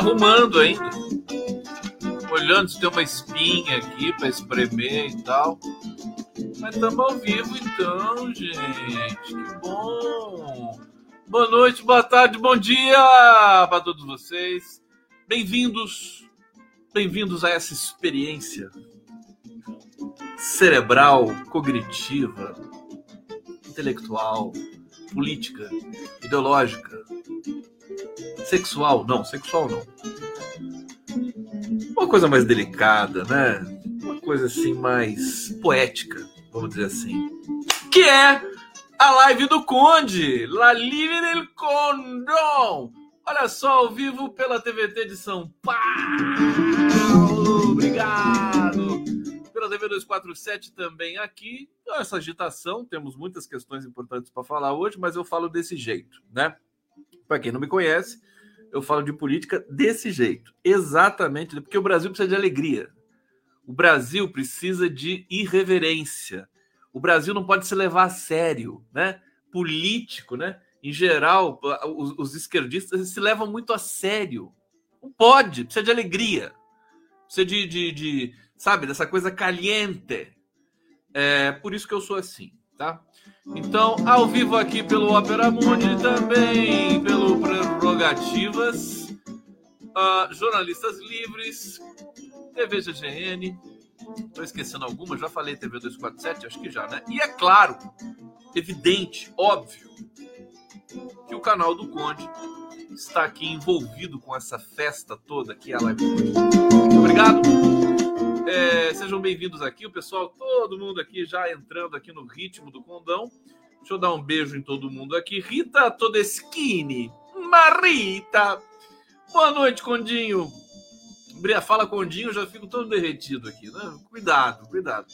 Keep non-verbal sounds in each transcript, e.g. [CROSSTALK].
arrumando ainda. Olhando se tem uma espinha aqui para espremer e tal. Mas estamos ao vivo então, gente. Que bom. Boa noite, boa tarde, bom dia para todos vocês. Bem-vindos, bem-vindos a essa experiência cerebral, cognitiva, intelectual, política, ideológica, Sexual, não, sexual não. Uma coisa mais delicada, né? Uma coisa assim mais poética, vamos dizer assim. Que é a live do Conde, La Live del Condom. Olha só, ao vivo pela TVT de São Paulo. Obrigado. Pela TV 247 também aqui. Essa agitação, temos muitas questões importantes para falar hoje, mas eu falo desse jeito, né? Para quem não me conhece, eu falo de política desse jeito. Exatamente, porque o Brasil precisa de alegria. O Brasil precisa de irreverência. O Brasil não pode se levar a sério, né? Político, né? Em geral, os, os esquerdistas se levam muito a sério. Não pode, precisa de alegria. Precisa de, de, de sabe, dessa coisa caliente. É por isso que eu sou assim, tá? Então, ao vivo aqui pelo Opera Mundi, também pelo Prerrogativas, uh, Jornalistas Livres, TV GGN, estou esquecendo alguma, já falei TV 247, acho que já, né? E é claro, evidente, óbvio, que o canal do Conde está aqui envolvido com essa festa toda que é a Live Muito obrigado. É, sejam bem-vindos aqui, o pessoal, todo mundo aqui já entrando aqui no ritmo do condão. Deixa eu dar um beijo em todo mundo aqui. Rita Todeschini, Marita. Boa noite, Condinho. Fala Condinho, já fico todo derretido aqui, né? Cuidado, cuidado.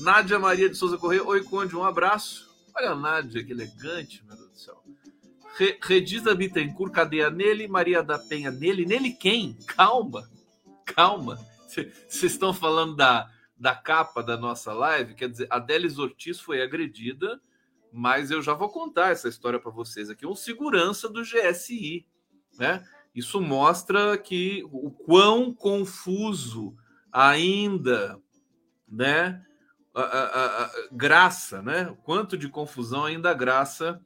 Nádia Maria de Souza Correia. Oi, Conde, um abraço. Olha a Nádia, que elegante, meu Deus do céu. Re Redisa Bittencourt, cadeia nele. Maria da Penha, nele. Nele quem? Calma, calma. Vocês estão falando da, da capa da nossa live, quer dizer, a Delis Ortiz foi agredida, mas eu já vou contar essa história para vocês aqui. Um segurança do GSI, né? Isso mostra que o quão confuso ainda, né? A, a, a, graça, né? O quanto de confusão ainda graça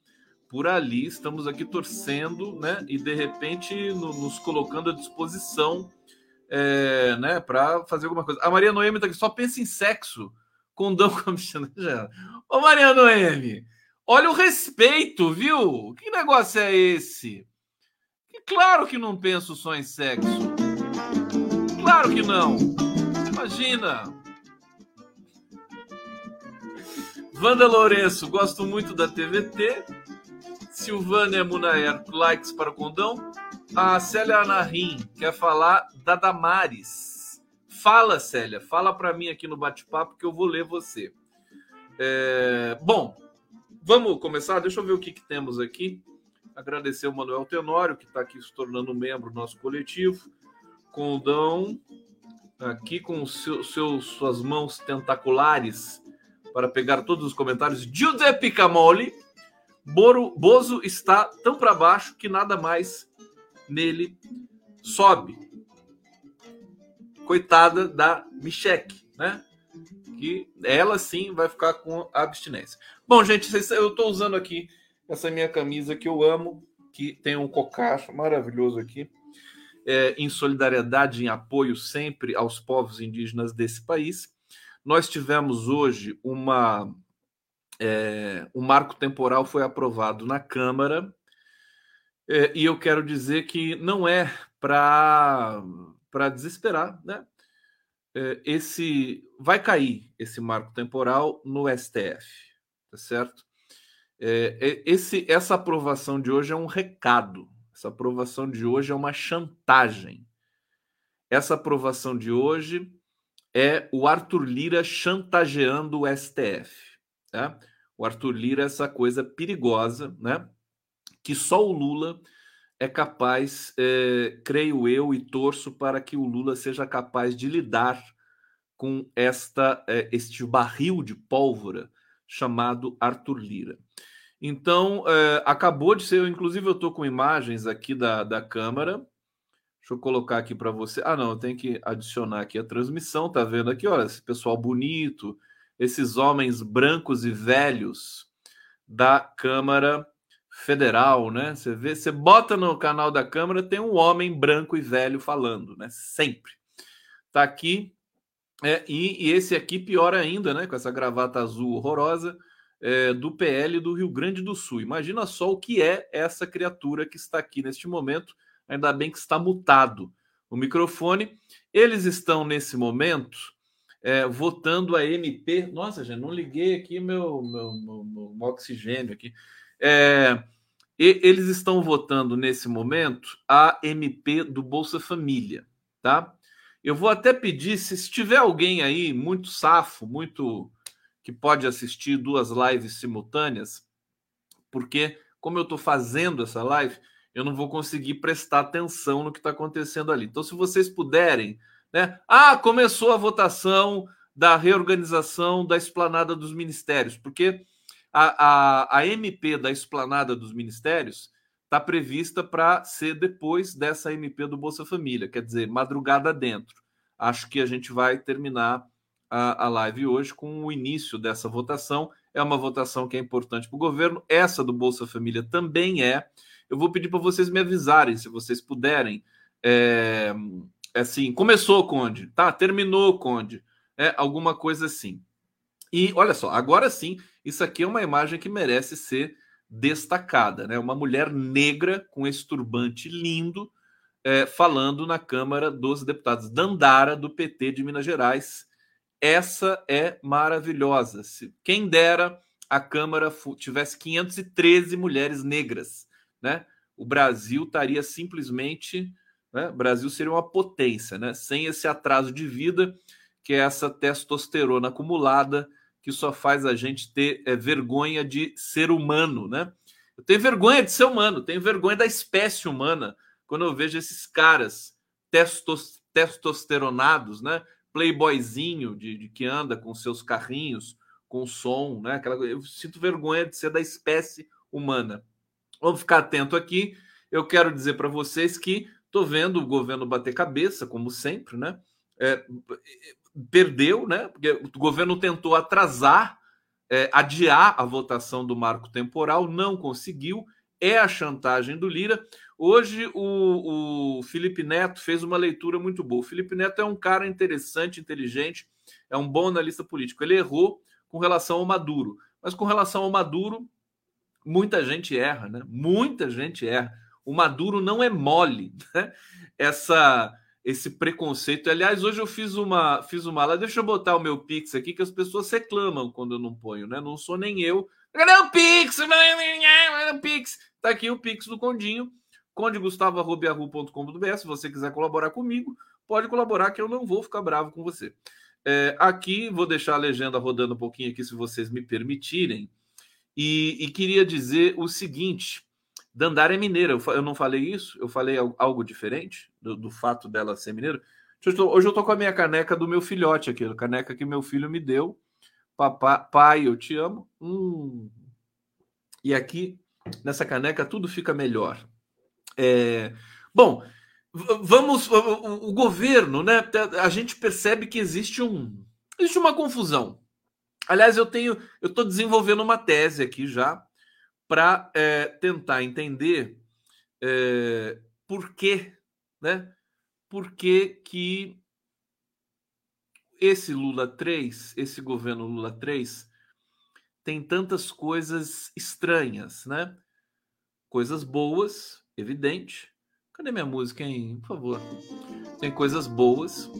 por ali. Estamos aqui torcendo, né? E de repente no, nos colocando à disposição é, né, para fazer alguma coisa. A Maria Noemi tá aqui, só pensa em sexo. Condão com a [LAUGHS] Ô, Maria Noemi, olha o respeito, viu? Que negócio é esse? Que claro que não penso só em sexo. Claro que não. Imagina. Wanda Lourenço, gosto muito da TVT. Silvânia Munaer, likes para o condão. A Célia Anarim quer falar da Damares. Fala, Célia, fala para mim aqui no bate-papo que eu vou ler você. É... Bom, vamos começar? Deixa eu ver o que, que temos aqui. Agradecer o Manuel Tenório, que está aqui se tornando membro do nosso coletivo. Condão, aqui com seu, seu, suas mãos tentaculares para pegar todos os comentários. Giuseppe Camoli. Boro, Bozo está tão para baixo que nada mais nele sobe. Coitada da Micheque, né? Que ela sim vai ficar com abstinência. Bom, gente, eu estou usando aqui essa minha camisa que eu amo, que tem um cocar maravilhoso aqui, é, em solidariedade, em apoio sempre aos povos indígenas desse país. Nós tivemos hoje uma. É, um marco temporal foi aprovado na Câmara é, e eu quero dizer que não é para desesperar, né? É, esse vai cair esse marco temporal no STF, tá certo? É, é, esse, essa aprovação de hoje é um recado. Essa aprovação de hoje é uma chantagem. Essa aprovação de hoje é o Arthur Lira chantageando o STF. Tá? O Arthur Lira é essa coisa perigosa, né? Que só o Lula é capaz, é, creio eu, e torço para que o Lula seja capaz de lidar com esta é, este barril de pólvora chamado Arthur Lira. Então, é, acabou de ser, inclusive eu estou com imagens aqui da, da Câmara. Deixa eu colocar aqui para você. Ah, não, eu tenho que adicionar aqui a transmissão. Tá vendo aqui? Olha, esse pessoal bonito, esses homens brancos e velhos da Câmara Federal, né? Você vê, você bota no canal da Câmara, tem um homem branco e velho falando, né? Sempre. Tá aqui. É, e, e esse aqui, pior ainda, né? Com essa gravata azul horrorosa é, do PL do Rio Grande do Sul. Imagina só o que é essa criatura que está aqui neste momento. Ainda bem que está mutado o microfone. Eles estão nesse momento é, votando a MP. Nossa, gente, não liguei aqui meu, meu, meu, meu oxigênio aqui. É, eles estão votando nesse momento a MP do Bolsa Família, tá? Eu vou até pedir, se tiver alguém aí muito safo, muito que pode assistir duas lives simultâneas, porque como eu estou fazendo essa live, eu não vou conseguir prestar atenção no que está acontecendo ali. Então, se vocês puderem, né? Ah, começou a votação da reorganização da esplanada dos ministérios, porque a, a, a MP da esplanada dos ministérios está prevista para ser depois dessa MP do Bolsa Família, quer dizer, madrugada dentro. Acho que a gente vai terminar a, a live hoje com o início dessa votação. É uma votação que é importante para o governo. Essa do Bolsa Família também é. Eu vou pedir para vocês me avisarem, se vocês puderem. É, assim, começou, Conde, tá? Terminou, Conde. É, alguma coisa assim. E olha só, agora sim, isso aqui é uma imagem que merece ser destacada, né? Uma mulher negra com esse turbante lindo é, falando na Câmara dos Deputados. Dandara, do PT de Minas Gerais, essa é maravilhosa. Se quem dera a Câmara tivesse 513 mulheres negras, né? O Brasil estaria simplesmente, né? O Brasil seria uma potência, né? Sem esse atraso de vida, que é essa testosterona acumulada que só faz a gente ter é, vergonha de ser humano, né? Eu tenho vergonha de ser humano, tenho vergonha da espécie humana quando eu vejo esses caras testos, testosteronados, né? playboyzinho de, de, que anda com seus carrinhos, com som, né? Aquela, eu sinto vergonha de ser da espécie humana. Vamos ficar atento aqui. Eu quero dizer para vocês que estou vendo o governo bater cabeça, como sempre, né? É, perdeu, né? Porque o governo tentou atrasar, é, adiar a votação do marco temporal, não conseguiu. É a chantagem do Lira. Hoje o, o Felipe Neto fez uma leitura muito boa. O Felipe Neto é um cara interessante, inteligente, é um bom analista político. Ele errou com relação ao Maduro, mas com relação ao Maduro, muita gente erra, né? Muita gente erra. O Maduro não é mole, né? Essa esse preconceito. Aliás, hoje eu fiz uma fiz uma lá, deixa eu botar o meu Pix aqui que as pessoas reclamam quando eu não ponho, né? Não sou nem eu. Cadê o Pix? O Pix. Tá aqui o Pix do Condinho condegustavo.com.br. Se você quiser colaborar comigo, pode colaborar, que eu não vou ficar bravo com você. É, aqui, vou deixar a legenda rodando um pouquinho aqui, se vocês me permitirem. E, e queria dizer o seguinte: Dandara é mineira. Eu, eu, não falei isso? Eu falei algo diferente do, do fato dela ser mineira? hoje eu tô com a minha caneca do meu filhote aqui, a caneca que meu filho me deu. Papá, pai, eu te amo. Hum. E aqui, nessa caneca, tudo fica melhor. É, bom, vamos. O, governo, né? A gente percebe que existe um. Existe uma confusão. Aliás, eu tenho. Eu estou desenvolvendo uma tese aqui já para é, tentar entender é, por que, né? Por que, que esse Lula 3, esse governo Lula 3, tem tantas coisas estranhas, né? Coisas boas evidente. Cadê minha música, hein? Por favor. Tem coisas boas,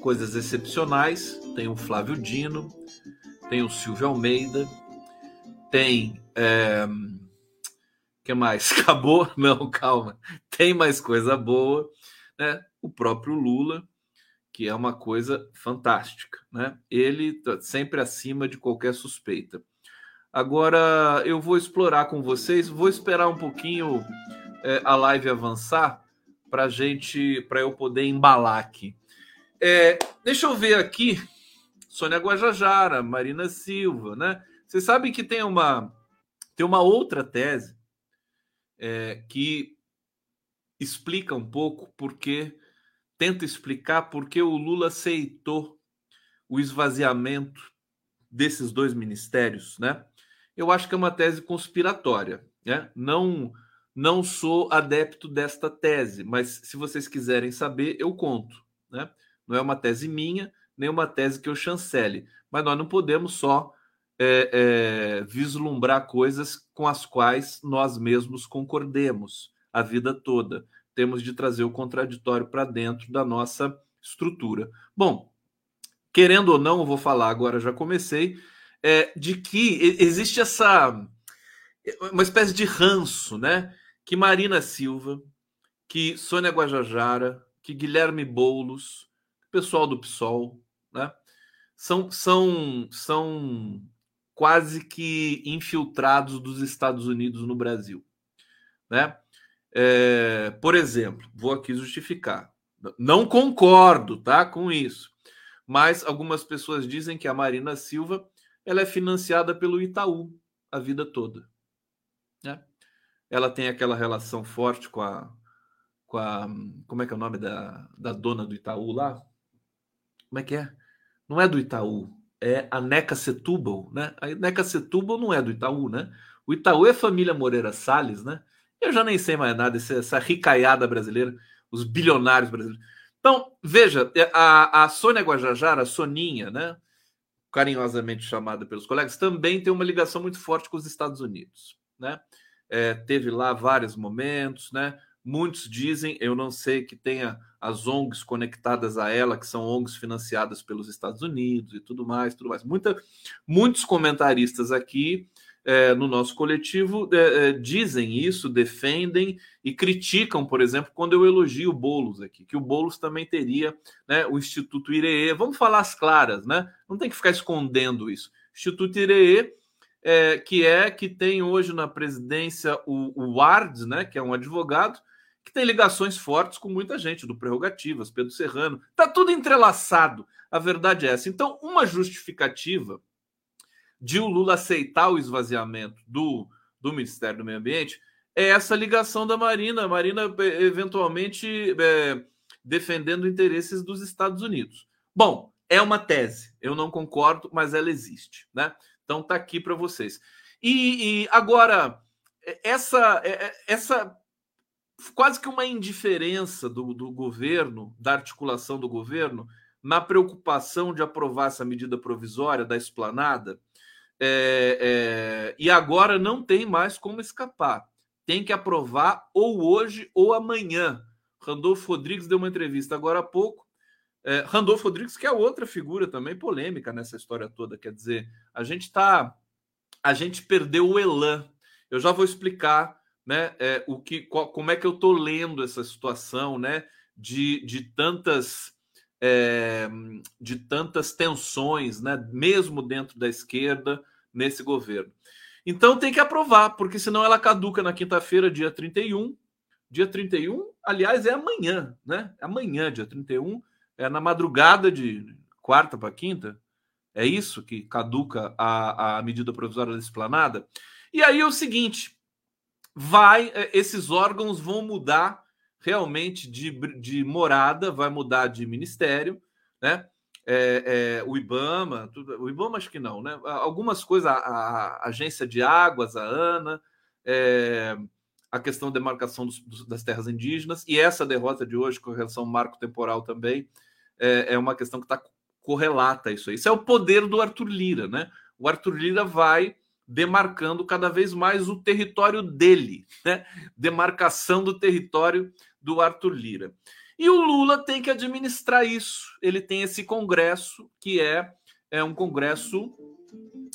coisas excepcionais. Tem o Flávio Dino, tem o Silvio Almeida, tem. É... que mais? [LAUGHS] Acabou? Não, calma. Tem mais coisa boa, né? O próprio Lula, que é uma coisa fantástica, né? Ele tá sempre acima de qualquer suspeita. Agora eu vou explorar com vocês, vou esperar um pouquinho é, a live avançar para gente, para eu poder embalar aqui. É, deixa eu ver aqui, Sônia Guajajara, Marina Silva, né? Vocês sabem que tem uma tem uma outra tese é, que explica um pouco porque tenta explicar por que o Lula aceitou o esvaziamento desses dois ministérios, né? Eu acho que é uma tese conspiratória, né? Não não sou adepto desta tese, mas se vocês quiserem saber, eu conto, né? Não é uma tese minha, nem uma tese que eu chancele, mas nós não podemos só é, é, vislumbrar coisas com as quais nós mesmos concordemos a vida toda. Temos de trazer o contraditório para dentro da nossa estrutura. Bom, querendo ou não, eu vou falar agora, já comecei, é, de que existe essa uma espécie de ranço, né? Que Marina Silva, que Sônia Guajajara, que Guilherme Boulos, pessoal do PSOL, né? São, são, são quase que infiltrados dos Estados Unidos no Brasil, né? É, por exemplo, vou aqui justificar. Não concordo, tá, com isso. Mas algumas pessoas dizem que a Marina Silva ela é financiada pelo Itaú a vida toda. Né? Ela tem aquela relação forte com a, com a. Como é que é o nome da, da dona do Itaú lá? Como é que é? Não é do Itaú, é a Neca Setúbal, né? A Neca Setúbal não é do Itaú, né? O Itaú é família Moreira Salles, né? Eu já nem sei mais nada, essa ricaiada brasileira, os bilionários brasileiros. Então, veja, é, a, a Sônia Guajajara, a Soninha, né? carinhosamente chamada pelos colegas, também tem uma ligação muito forte com os Estados Unidos. Né? É, teve lá vários momentos, né? Muitos dizem, eu não sei que tenha as ONGs conectadas a ela, que são ONGs financiadas pelos Estados Unidos e tudo mais, tudo mais. Muita, muitos comentaristas aqui é, no nosso coletivo é, é, dizem isso, defendem e criticam, por exemplo, quando eu elogio o Boulos aqui, que o Boulos também teria né, o Instituto Iree. Vamos falar as claras, né? Não tem que ficar escondendo isso. Instituto Iree, é, que é que tem hoje na presidência o, o Wards, né, que é um advogado, que tem ligações fortes com muita gente, do Prerrogativas, Pedro Serrano. Está tudo entrelaçado. A verdade é essa. Então, uma justificativa de o Lula aceitar o esvaziamento do, do Ministério do Meio Ambiente é essa ligação da Marina, a Marina eventualmente é, defendendo interesses dos Estados Unidos. Bom, é uma tese, eu não concordo, mas ela existe, né? Então tá aqui para vocês. E, e, agora essa essa quase que uma indiferença do, do governo, da articulação do governo, na preocupação de aprovar essa medida provisória da esplanada, é, é, e agora não tem mais como escapar. Tem que aprovar ou hoje ou amanhã. Randolfo Rodrigues deu uma entrevista agora há pouco. É, Randolfo Rodrigues, que é outra figura também polêmica nessa história toda. Quer dizer, a gente está. A gente perdeu o Elan. Eu já vou explicar né, é, o que, qual, como é que eu estou lendo essa situação né, de, de tantas. É, de tantas tensões, né, mesmo dentro da esquerda, nesse governo. Então tem que aprovar, porque senão ela caduca na quinta-feira, dia 31. Dia 31, aliás, é amanhã, né? Amanhã, dia 31, é na madrugada de quarta para quinta. É isso que caduca a, a medida provisória da esplanada. E aí é o seguinte: vai, é, esses órgãos vão mudar realmente de, de morada, vai mudar de ministério, né? é, é, o IBAMA, tudo, o IBAMA acho que não, né? Algumas coisas, a, a agência de águas, a ANA, é, a questão da demarcação dos, das terras indígenas, e essa derrota de hoje com relação ao marco temporal também é, é uma questão que está correlata a isso aí. Isso é o poder do Arthur Lira, né? O Arthur Lira vai demarcando cada vez mais o território dele, né? Demarcação do território do Arthur Lira. E o Lula tem que administrar isso. Ele tem esse congresso, que é, é um congresso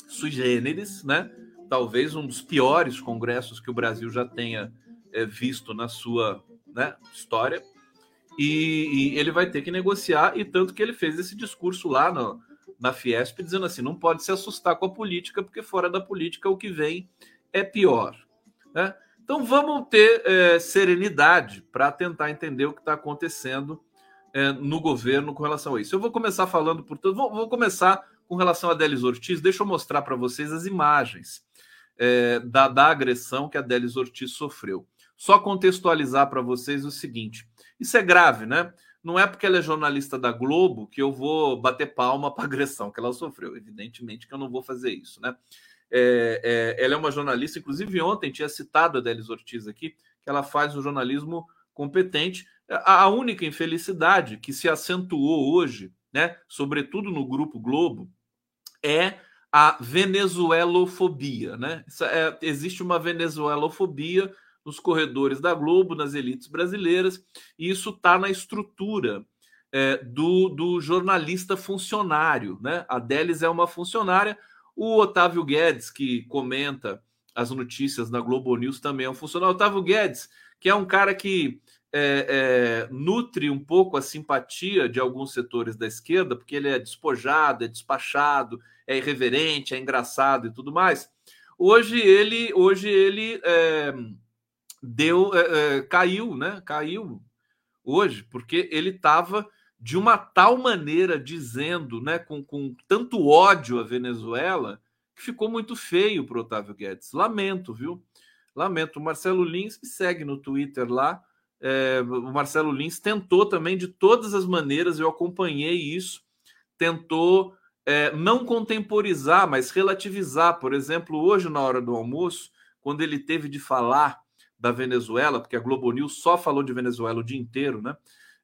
sui generis, né? Talvez um dos piores congressos que o Brasil já tenha é, visto na sua né, história. E, e, ele vai ter que negociar, e tanto que ele fez esse discurso lá no, na Fiesp, dizendo assim: não pode se assustar com a política, porque fora da política o que vem é pior. Né? Então vamos ter é, serenidade para tentar entender o que está acontecendo é, no governo com relação a isso. Eu vou começar falando, portanto, vou, vou começar com relação a Delis Ortiz. Deixa eu mostrar para vocês as imagens é, da, da agressão que a Delis Ortiz sofreu. Só contextualizar para vocês o seguinte: isso é grave, né? Não é porque ela é jornalista da Globo que eu vou bater palma para a agressão que ela sofreu. Evidentemente que eu não vou fazer isso, né? É, é, ela é uma jornalista, inclusive ontem tinha citado a Delis Ortiz aqui, que ela faz um jornalismo competente. A única infelicidade que se acentuou hoje, né, sobretudo no Grupo Globo, é a venezuelofobia. Né? É, existe uma venezuelofobia nos corredores da Globo, nas elites brasileiras, e isso está na estrutura é, do, do jornalista funcionário. Né? A Delis é uma funcionária, o Otávio Guedes, que comenta as notícias na Globo News, também é um funcionário. Otávio Guedes, que é um cara que é, é, nutre um pouco a simpatia de alguns setores da esquerda, porque ele é despojado, é despachado, é irreverente, é engraçado e tudo mais. Hoje ele, hoje ele é, deu, é, é, caiu, né? Caiu hoje, porque ele estava de uma tal maneira dizendo, né, com, com tanto ódio à Venezuela, que ficou muito feio para Otávio Guedes. Lamento, viu? Lamento. O Marcelo Lins me segue no Twitter lá. É, o Marcelo Lins tentou também de todas as maneiras, eu acompanhei isso, tentou é, não contemporizar, mas relativizar. Por exemplo, hoje, na hora do almoço, quando ele teve de falar da Venezuela, porque a Globo News só falou de Venezuela o dia inteiro, né?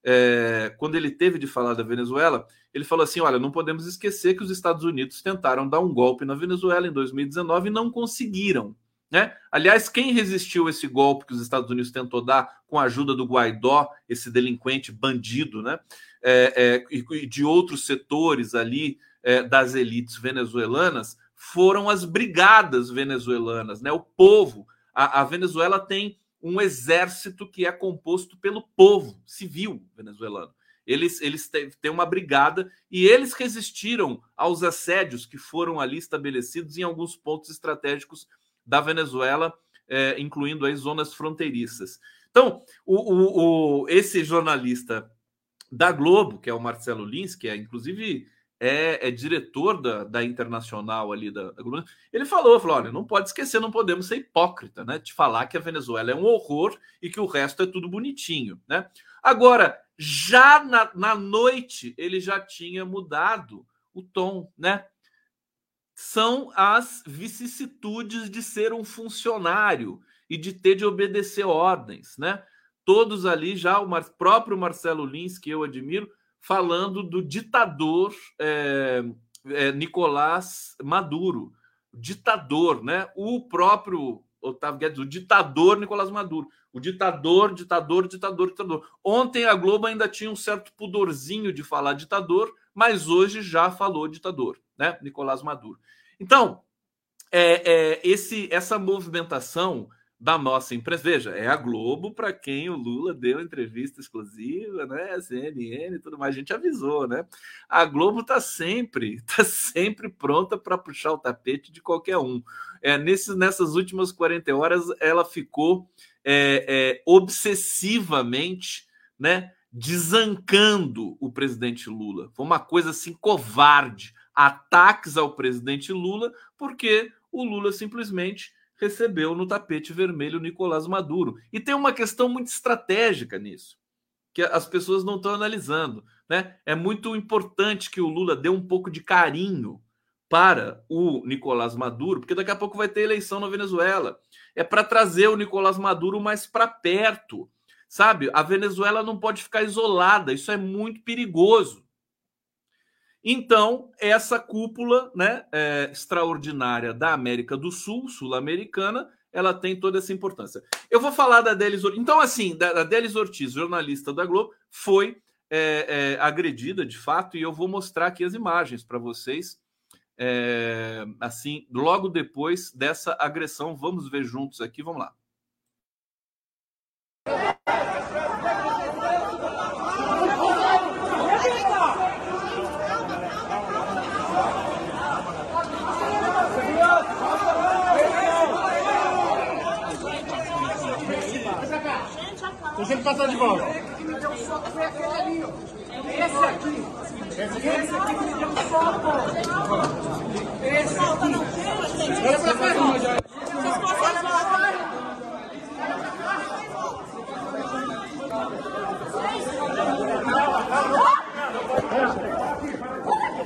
É, quando ele teve de falar da Venezuela, ele falou assim: olha, não podemos esquecer que os Estados Unidos tentaram dar um golpe na Venezuela em 2019 e não conseguiram. Né? Aliás, quem resistiu a esse golpe que os Estados Unidos tentou dar com a ajuda do Guaidó, esse delinquente bandido, né? É, é, e de outros setores ali é, das elites venezuelanas, foram as brigadas venezuelanas, né? o povo. A, a Venezuela tem um exército que é composto pelo povo civil venezuelano. Eles, eles têm uma brigada e eles resistiram aos assédios que foram ali estabelecidos em alguns pontos estratégicos da Venezuela, é, incluindo aí zonas fronteiriças. Então, o, o, o, esse jornalista da Globo, que é o Marcelo Lins, que é inclusive é, é diretor da, da internacional ali da, da, ele falou, falou, olha, não pode esquecer, não podemos ser hipócrita, né, de falar que a Venezuela é um horror e que o resto é tudo bonitinho, né? Agora, já na, na noite ele já tinha mudado o tom, né? São as vicissitudes de ser um funcionário e de ter de obedecer ordens, né? Todos ali já o Mar próprio Marcelo Lins, que eu admiro, falando do ditador é, é, Nicolás Maduro, ditador, né? O próprio Otávio Guedes, o ditador Nicolás Maduro, o ditador, ditador, ditador, ditador. Ontem a Globo ainda tinha um certo pudorzinho de falar ditador, mas hoje já falou ditador, né? Nicolás Maduro. Então, é, é esse, essa movimentação da nossa empresa. Veja, é a Globo para quem o Lula deu entrevista exclusiva, né? CNN e tudo mais. A gente avisou, né? A Globo está sempre, está [LAUGHS] sempre pronta para puxar o tapete de qualquer um. É, nesses, nessas últimas 40 horas, ela ficou é, é, obsessivamente, né? Desancando o presidente Lula. Foi uma coisa assim covarde. Ataques ao presidente Lula, porque o Lula simplesmente recebeu no tapete vermelho Nicolás Maduro. E tem uma questão muito estratégica nisso, que as pessoas não estão analisando. Né? É muito importante que o Lula dê um pouco de carinho para o Nicolás Maduro, porque daqui a pouco vai ter eleição na Venezuela. É para trazer o Nicolás Maduro mais para perto. Sabe? A Venezuela não pode ficar isolada, isso é muito perigoso. Então, essa cúpula né, é, extraordinária da América do Sul, sul-americana, ela tem toda essa importância. Eu vou falar da Delis Ortiz. Então, assim, da, Delis Ortiz, jornalista da Globo, foi é, é, agredida de fato, e eu vou mostrar aqui as imagens para vocês. É, assim, logo depois dessa agressão, vamos ver juntos aqui, vamos lá. Passar de volta. Foi aquele ali, Esse aqui. Esse aqui me deu um soco. Esse aqui. Olha pra Olha pra cá.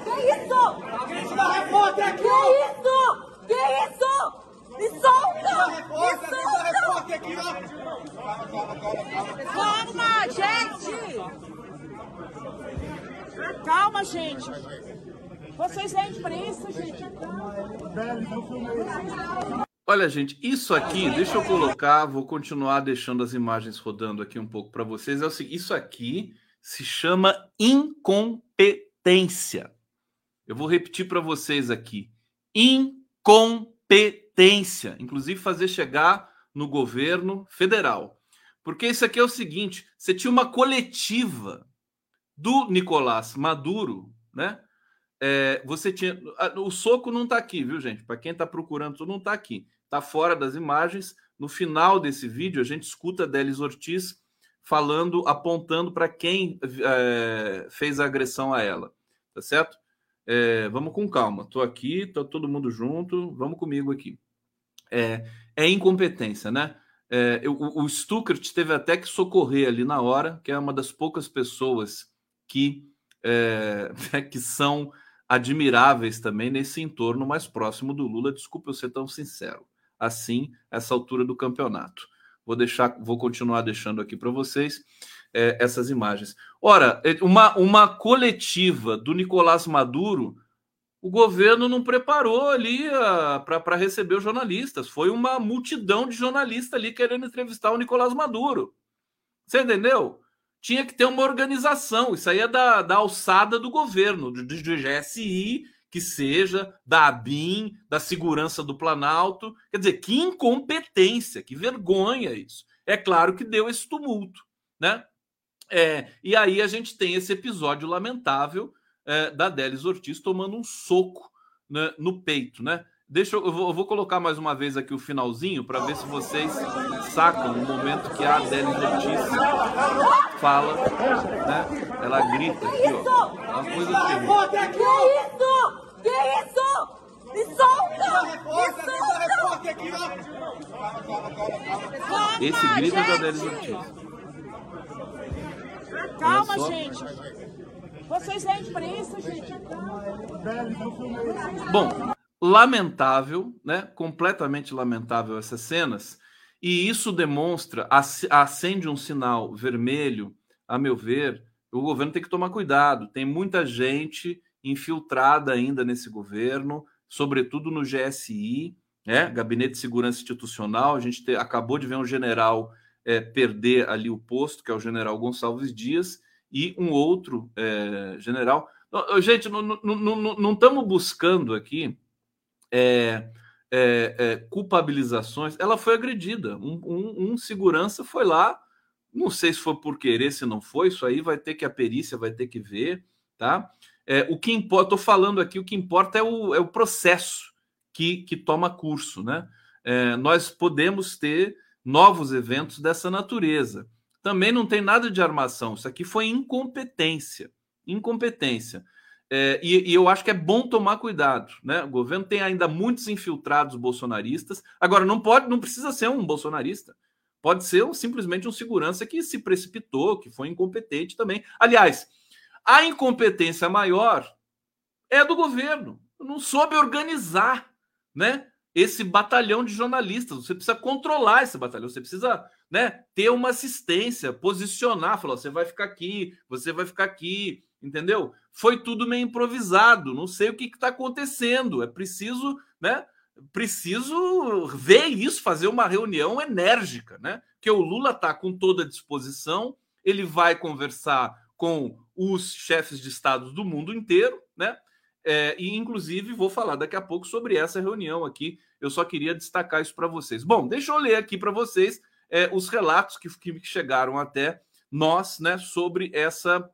Que isso? Repórter aqui! Que isso? Me solta! Me solta! aqui, ó. Calma, gente! Calma, gente! Vocês é imprensa, gente! Olha, gente, isso aqui, deixa eu colocar, vou continuar deixando as imagens rodando aqui um pouco para vocês. É o seguinte, isso aqui se chama incompetência. Eu vou repetir para vocês aqui. Incompetência, inclusive fazer chegar no governo federal. Porque isso aqui é o seguinte, você tinha uma coletiva do Nicolás Maduro, né? É, você tinha. O soco não está aqui, viu, gente? Para quem está procurando, não está aqui. Está fora das imagens. No final desse vídeo, a gente escuta Delis Ortiz falando, apontando para quem é, fez a agressão a ela. Tá certo? É, vamos com calma. Estou aqui, está todo mundo junto. Vamos comigo aqui. É, é incompetência, né? É, eu, o Stuckert teve até que socorrer ali na hora, que é uma das poucas pessoas que, é, [LAUGHS] que são admiráveis também nesse entorno mais próximo do Lula. Desculpe eu ser tão sincero. Assim, essa altura do campeonato. Vou deixar, vou continuar deixando aqui para vocês é, essas imagens. Ora, é, uma, uma coletiva do Nicolás Maduro, o governo não preparou ali para receber os jornalistas. Foi uma multidão de jornalistas ali querendo entrevistar o Nicolás Maduro. Você entendeu? Tinha que ter uma organização. Isso aí é da, da alçada do governo, do, do GSI, que seja, da ABIN, da segurança do Planalto. Quer dizer, que incompetência, que vergonha isso. É claro que deu esse tumulto, né? É, e aí a gente tem esse episódio lamentável é, da Délis Ortiz tomando um soco né, no peito, né? Deixa eu, eu vou, eu vou, colocar mais uma vez aqui o finalzinho para ver se vocês sacam o momento que a Délis Ortiz fala, né? Ela grita aqui, ó. Uma coisa terrível. Que isso? Que isso? Me solta! Me solta! Esse grito é da Délis Ortiz. Calma, gente. Vocês é imprensa, gente. Bom, lamentável, né? Completamente lamentável essas cenas. E isso demonstra, acende um sinal vermelho, a meu ver, o governo tem que tomar cuidado. Tem muita gente infiltrada ainda nesse governo, sobretudo no GSI, né? Gabinete de Segurança Institucional. A gente te, acabou de ver um general é, perder ali o posto, que é o general Gonçalves Dias, e um outro é, general. Gente, não estamos buscando aqui é, é, é, culpabilizações. Ela foi agredida. Um, um, um, segurança foi lá. Não sei se foi por querer, se não foi. Isso aí vai ter que a perícia vai ter que ver, tá? É, o que importa, estou falando aqui, o que importa é o, é o processo que, que toma curso, né? É, nós podemos ter novos eventos dessa natureza. Também não tem nada de armação. Isso aqui foi incompetência. Incompetência. É, e, e, eu acho que é bom tomar cuidado, né? O governo tem ainda muitos infiltrados bolsonaristas. Agora, não pode, não precisa ser um bolsonarista. Pode ser um, simplesmente um segurança que se precipitou, que foi incompetente também. Aliás, a incompetência maior é do governo. Não soube organizar, né? Esse batalhão de jornalistas. Você precisa controlar esse batalhão. Você precisa, né? Ter uma assistência, posicionar. Falar, você vai ficar aqui, você vai ficar aqui entendeu? Foi tudo meio improvisado, não sei o que está acontecendo. É preciso, né? Preciso ver isso, fazer uma reunião enérgica, né? Que o Lula está com toda a disposição, ele vai conversar com os chefes de estados do mundo inteiro, né? É, e inclusive vou falar daqui a pouco sobre essa reunião aqui. Eu só queria destacar isso para vocês. Bom, deixa eu ler aqui para vocês é, os relatos que, que chegaram até nós, né, sobre essa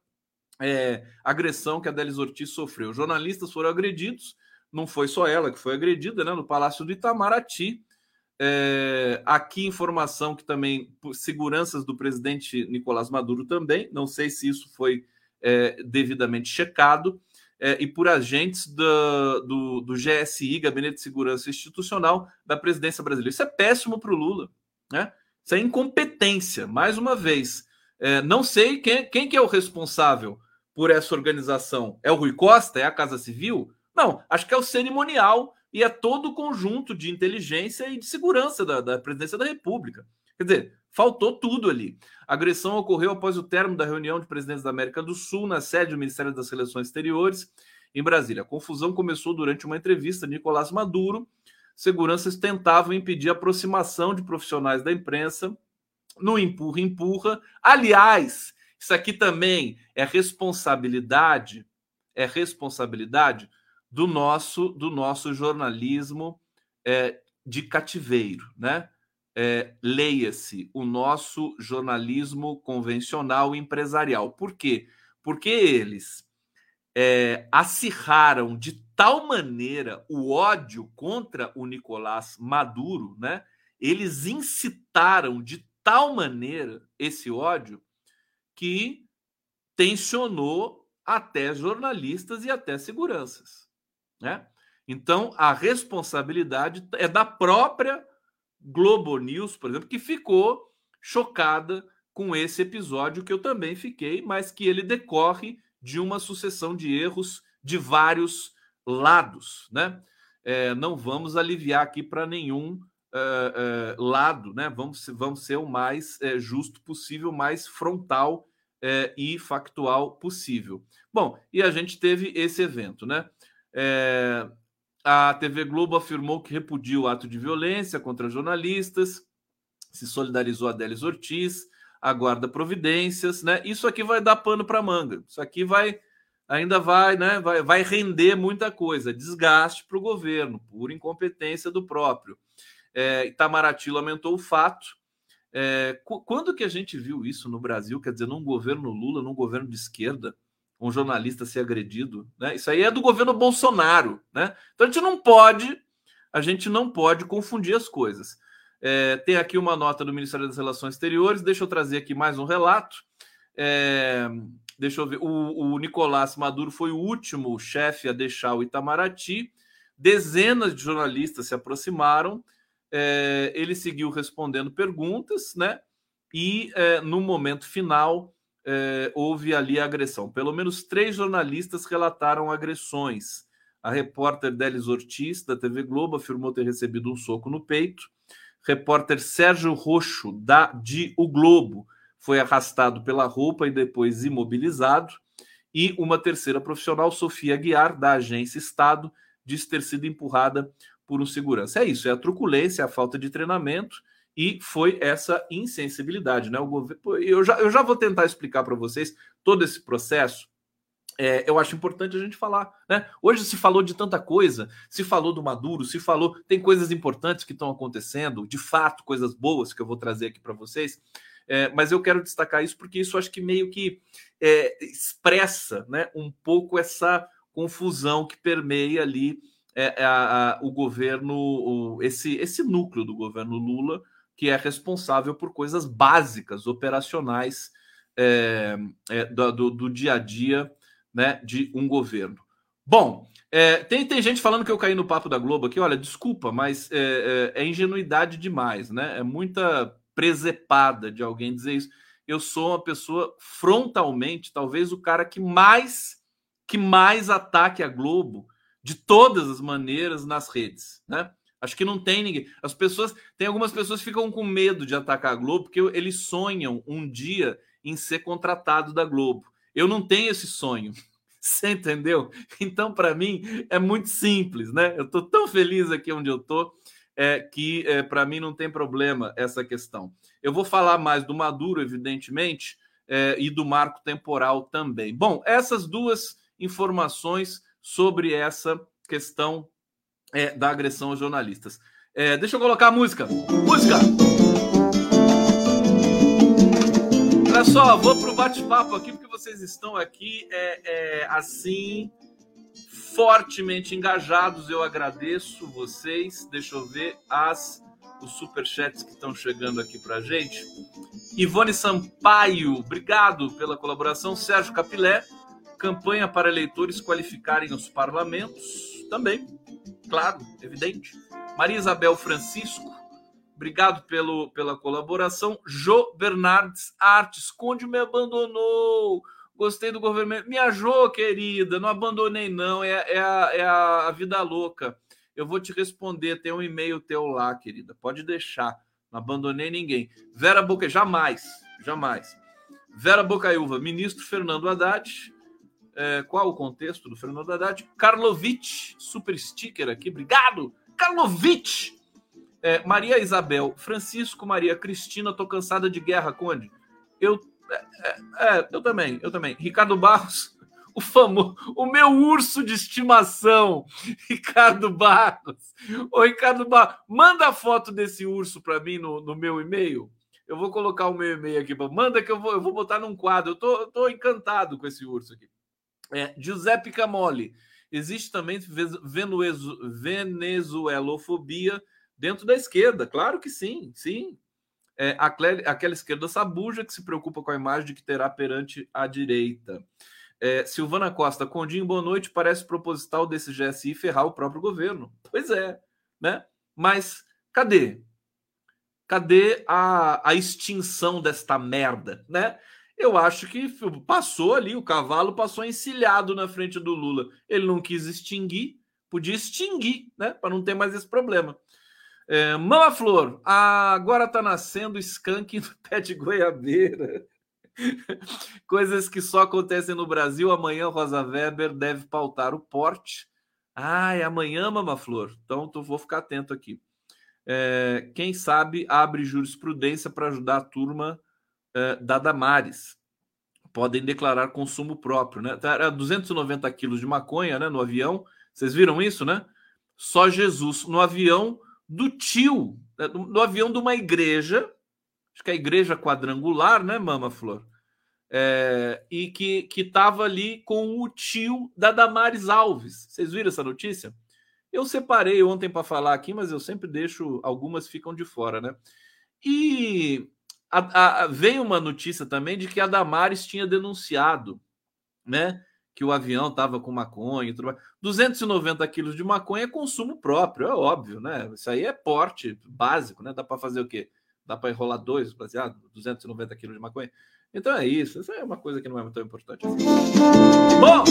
é, agressão que a Delis Ortiz sofreu. Jornalistas foram agredidos, não foi só ela que foi agredida, né, no Palácio do Itamaraty. É, aqui informação que também seguranças do presidente Nicolás Maduro também. Não sei se isso foi é, devidamente checado é, e por agentes do, do, do, GSI, Gabinete de Segurança Institucional da presidência brasileira. Isso é péssimo para o Lula, né? Isso é incompetência, mais uma vez. É, não sei quem, quem que é o responsável por essa organização. É o Rui Costa? É a Casa Civil? Não, acho que é o cerimonial e é todo o conjunto de inteligência e de segurança da, da presidência da República. Quer dizer, faltou tudo ali. A agressão ocorreu após o término da reunião de presidentes da América do Sul na sede do Ministério das Relações Exteriores em Brasília. A confusão começou durante uma entrevista de Nicolás Maduro. Seguranças tentavam impedir a aproximação de profissionais da imprensa no empurra-empurra. Aliás, isso aqui também é responsabilidade, é responsabilidade do nosso do nosso jornalismo é, de cativeiro, né? é, leia-se o nosso jornalismo convencional empresarial. Por quê? Porque eles é, acirraram de tal maneira o ódio contra o Nicolás Maduro, né? Eles incitaram de tal maneira esse ódio que tensionou até jornalistas e até seguranças, né? Então a responsabilidade é da própria Globo News, por exemplo, que ficou chocada com esse episódio que eu também fiquei, mas que ele decorre de uma sucessão de erros de vários lados, né? É, não vamos aliviar aqui para nenhum é, é, lado, né? Vamos, vamos ser o mais é, justo possível, mais frontal e factual possível. Bom, e a gente teve esse evento, né? É, a TV Globo afirmou que repudia o ato de violência contra jornalistas, se solidarizou a Délis Ortiz, aguarda providências, né? Isso aqui vai dar pano para manga. Isso aqui vai ainda vai, né? Vai, vai render muita coisa, desgaste para o governo por incompetência do próprio. É, Itamaraty lamentou o fato. É, quando que a gente viu isso no Brasil? Quer dizer, num governo Lula, num governo de esquerda? um jornalista ser agredido, né? Isso aí é do governo Bolsonaro, né? Então a gente não pode, a gente não pode confundir as coisas. É, tem aqui uma nota do Ministério das Relações Exteriores. Deixa eu trazer aqui mais um relato. É, deixa eu ver. O, o Nicolás Maduro foi o último chefe a deixar o Itamaraty. Dezenas de jornalistas se aproximaram. É, ele seguiu respondendo perguntas, né? E é, no momento final é, houve ali agressão. Pelo menos três jornalistas relataram agressões. A repórter Délis Ortiz, da TV Globo, afirmou ter recebido um soco no peito. Repórter Sérgio Roxo, da, de O Globo, foi arrastado pela roupa e depois imobilizado. E uma terceira profissional, Sofia Guiar, da agência Estado, disse ter sido empurrada por um segurança. É isso, é a truculência, a falta de treinamento e foi essa insensibilidade, né? O governo, eu já, eu já vou tentar explicar para vocês todo esse processo. É, eu acho importante a gente falar, né? Hoje se falou de tanta coisa, se falou do Maduro, se falou, tem coisas importantes que estão acontecendo, de fato, coisas boas que eu vou trazer aqui para vocês. É, mas eu quero destacar isso porque isso acho que meio que é, expressa, né, um pouco essa confusão que permeia ali é, a, a, o governo, o, esse, esse núcleo do governo Lula que é responsável por coisas básicas, operacionais é, é, do, do, dia a dia né, de um governo. Bom, é, tem, tem gente falando que eu caí no papo da Globo aqui. Olha, desculpa, mas é, é, é ingenuidade demais, né? É muita presepada de alguém dizer isso. Eu sou uma pessoa frontalmente, talvez o cara que mais que mais ataque a Globo de todas as maneiras nas redes, né? Acho que não tem ninguém. As pessoas, tem algumas pessoas que ficam com medo de atacar a Globo porque eles sonham um dia em ser contratado da Globo. Eu não tenho esse sonho. [LAUGHS] Você entendeu? Então, para mim, é muito simples, né? Eu estou tão feliz aqui onde eu estou é, que é, para mim não tem problema essa questão. Eu vou falar mais do Maduro, evidentemente, é, e do marco temporal também. Bom, essas duas informações sobre essa questão é, da agressão aos jornalistas. É, deixa eu colocar a música. Música! Olha só, vou para o bate-papo aqui, porque vocês estão aqui é, assim, fortemente engajados. Eu agradeço vocês. Deixa eu ver as os superchats que estão chegando aqui para gente. Ivone Sampaio, obrigado pela colaboração. Sérgio Capilé, campanha para eleitores qualificarem os parlamentos. Também, claro, evidente. Maria Isabel Francisco, obrigado pelo, pela colaboração. Jo Bernardes Artes, Conde me abandonou. Gostei do governo. Me ajou, querida. Não abandonei, não. É, é, a, é a vida louca. Eu vou te responder. Tem um e-mail teu lá, querida. Pode deixar. Não abandonei ninguém. Vera Boca, jamais. Jamais. Vera Bocaiúva, ministro Fernando Haddad. É, qual o contexto do Fernando Haddad? Karlovich, super sticker aqui. Obrigado. Karlovich. É, Maria Isabel, Francisco Maria Cristina, tô cansada de guerra, Conde. Eu é, é, eu também, eu também. Ricardo Barros, [LAUGHS] o famoso, o meu urso de estimação, [LAUGHS] Ricardo Barros. Ô, Ricardo Barros, manda a foto desse urso para mim no, no meu e-mail. Eu vou colocar o meu e-mail aqui. Manda que eu vou, eu vou botar num quadro. Eu tô, eu tô encantado com esse urso aqui. É, Giuseppe Camoli. Existe também venezuelofobia dentro da esquerda. Claro que sim, sim é, aquela esquerda sabuja que se preocupa com a imagem que terá perante a direita. É, Silvana Costa, Condinho, boa noite. Parece proposital desse GSI ferrar o próprio governo. Pois é, né? Mas cadê? Cadê a, a extinção desta merda, né? Eu acho que passou ali, o cavalo passou encilhado na frente do Lula. Ele não quis extinguir, podia extinguir, né? Para não ter mais esse problema. É, Mama Flor, agora tá nascendo skunk no [LAUGHS] pé de goiabeira. Coisas que só acontecem no Brasil. Amanhã Rosa Weber deve pautar o porte. Ah, é amanhã, Mama Flor. Então tu vou ficar atento aqui. É, quem sabe abre jurisprudência para ajudar a turma é, da Damares. Podem declarar consumo próprio, né? Era 290 quilos de maconha, né? No avião. Vocês viram isso, né? Só Jesus no avião do tio, né, do, do, avião de uma igreja, acho que é a igreja quadrangular, né, Mama Flor? É, e que estava ali com o tio da Damares Alves. Vocês viram essa notícia? Eu separei ontem para falar aqui, mas eu sempre deixo, algumas ficam de fora, né? E a, a, veio uma notícia também de que a Damares tinha denunciado, né? Que o avião estava com maconha e tudo mais. 290 quilos de maconha é consumo próprio, é óbvio, né? Isso aí é porte básico, né? Dá para fazer o quê? Dá para enrolar dois, baseado, 290 quilos de maconha. Então é isso, isso é uma coisa que não é muito importante assim. Bom!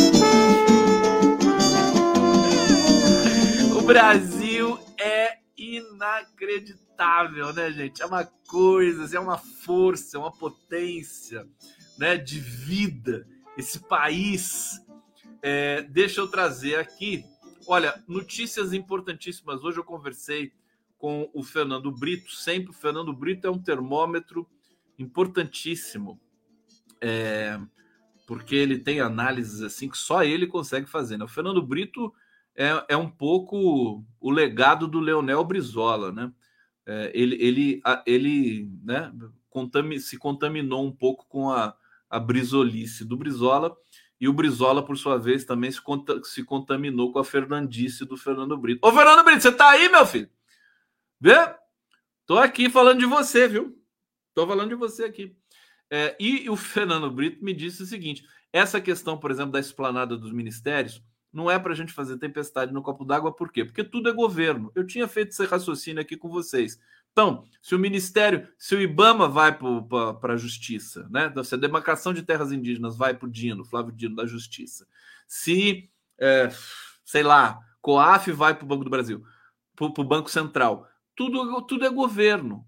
O Brasil é inacreditável, né, gente? É uma coisa, é uma força, é uma potência, né, de vida esse país. É, deixa eu trazer aqui. Olha, notícias importantíssimas. Hoje eu conversei com o Fernando Brito. Sempre o Fernando Brito é um termômetro importantíssimo, é, porque ele tem análises assim que só ele consegue fazer. Né? O Fernando Brito é, é um pouco o legado do Leonel Brizola, né? É, ele ele, ele né, se contaminou um pouco com a, a brisolice do Brizola, e o Brizola, por sua vez, também se, cont se contaminou com a Fernandice do Fernando Brito. Ô, Fernando Brito, você tá aí, meu filho? Vê? Tô aqui falando de você, viu? Tô falando de você aqui. É, e o Fernando Brito me disse o seguinte: essa questão, por exemplo, da esplanada dos ministérios, não é para a gente fazer tempestade no copo d'água, por quê? Porque tudo é governo. Eu tinha feito esse raciocínio aqui com vocês. Então, se o Ministério, se o IBAMA vai para a Justiça, né? Então, se a demarcação de terras indígenas vai para o Dino, Flávio Dino, da Justiça, se, é, sei lá, COAF vai para o Banco do Brasil, para o Banco Central, tudo, tudo é governo.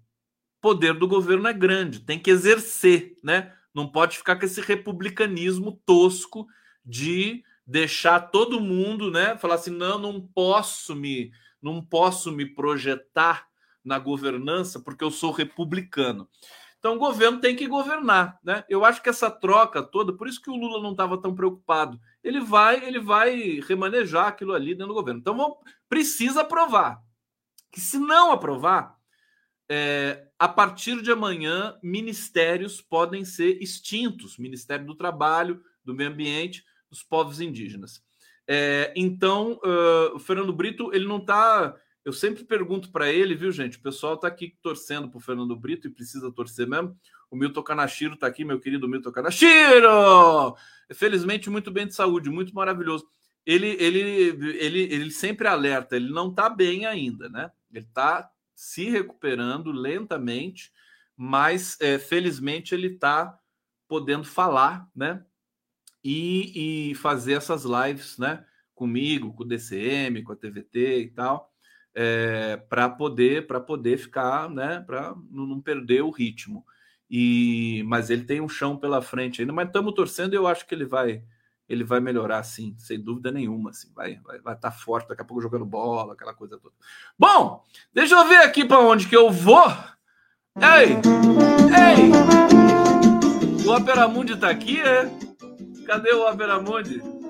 O poder do governo é grande, tem que exercer, né? Não pode ficar com esse republicanismo tosco de deixar todo mundo, né? Falar assim, não, não posso me, não posso me projetar na governança porque eu sou republicano. Então o governo tem que governar, né? Eu acho que essa troca toda, por isso que o Lula não estava tão preocupado. Ele vai, ele vai remanejar aquilo ali dentro do governo. Então vamos, precisa aprovar. Que se não aprovar, é, a partir de amanhã ministérios podem ser extintos, Ministério do Trabalho, do Meio Ambiente, dos povos indígenas. É, então, uh, o Fernando Brito ele não está Eu sempre pergunto para ele, viu, gente? O pessoal está aqui torcendo para o Fernando Brito e precisa torcer mesmo. O Milton Kanashiro está aqui, meu querido Milton Kanashiro! Felizmente, muito bem de saúde, muito maravilhoso. Ele, ele, ele, ele sempre alerta, ele não está bem ainda, né? Ele está se recuperando lentamente, mas é, felizmente ele está podendo falar, né? E, e fazer essas lives, né? Comigo, com o DCM, com a TVT e tal é, para poder para poder ficar, né, para não perder o ritmo. E mas ele tem um chão pela frente ainda, mas estamos torcendo. Eu acho que ele vai ele vai melhorar, sim, sem dúvida nenhuma. Assim, vai vai estar tá forte daqui a pouco jogando bola, aquela coisa toda. Bom, deixa eu ver aqui para onde que eu vou. Ei, ei, o Operamundi está aqui, é? Cadê o Operamundi?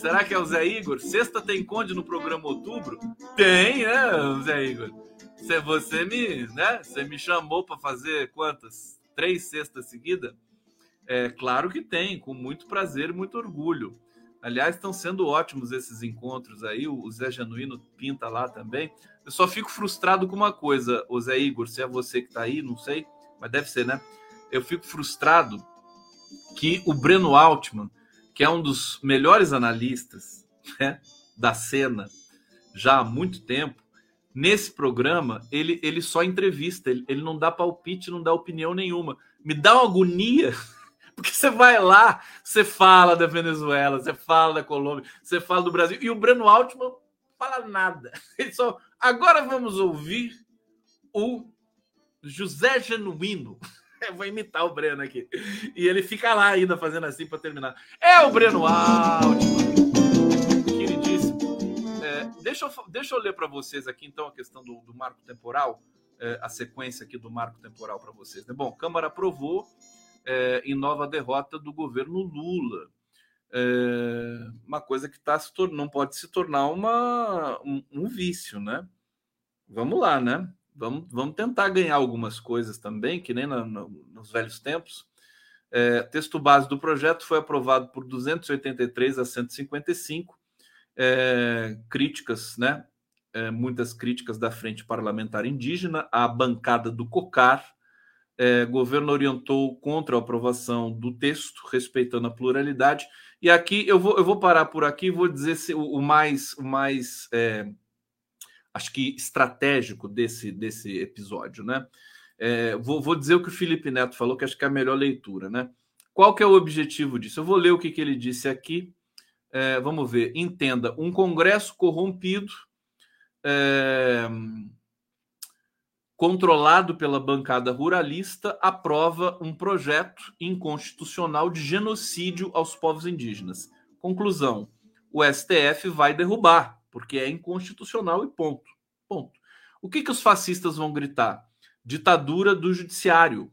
Será que é o Zé Igor? Sexta tem Conde no programa Outubro? Tem, né, Zé Igor? Você, você me, né? Você me chamou para fazer quantas? Três sextas seguidas? É claro que tem, com muito prazer e muito orgulho. Aliás, estão sendo ótimos esses encontros aí. O Zé Genuíno pinta lá também. Eu só fico frustrado com uma coisa, o Zé Igor, se é você que está aí, não sei, mas deve ser, né? Eu fico frustrado que o Breno Altman que é um dos melhores analistas né, da cena já há muito tempo, nesse programa ele, ele só entrevista, ele, ele não dá palpite, não dá opinião nenhuma. Me dá uma agonia, [LAUGHS] porque você vai lá, você fala da Venezuela, você fala da Colômbia, você fala do Brasil, e o Breno Altman fala nada. [LAUGHS] Ele só. Agora vamos ouvir o José Genuíno. [LAUGHS] [LAUGHS] Eu vou imitar o Breno aqui. E ele fica lá ainda fazendo assim para terminar. É o Breno Altman. Queridíssimo. É, deixa, eu, deixa eu ler para vocês aqui, então, a questão do, do marco temporal, é, a sequência aqui do marco temporal para vocês. Né? Bom, Câmara aprovou é, em nova derrota do governo Lula. É, uma coisa que tá se não pode se tornar uma, um, um vício, né? Vamos lá, né? Vamos, vamos tentar ganhar algumas coisas também, que nem no, no, nos velhos tempos. É, texto base do projeto foi aprovado por 283 a 155. É, críticas, né? É, muitas críticas da Frente Parlamentar Indígena, a bancada do COCAR. É, governo orientou contra a aprovação do texto, respeitando a pluralidade. E aqui eu vou, eu vou parar por aqui e vou dizer se, o, o mais, o mais é, acho que estratégico desse, desse episódio, né? É, vou, vou, dizer o que o Felipe Neto falou, que acho que é a melhor leitura, né? Qual que é o objetivo disso? Eu vou ler o que, que ele disse aqui. É, vamos ver. Entenda, um Congresso corrompido, é, controlado pela bancada ruralista, aprova um projeto inconstitucional de genocídio aos povos indígenas. Conclusão: o STF vai derrubar porque é inconstitucional e ponto. Ponto. O que, que os fascistas vão gritar? Ditadura do judiciário.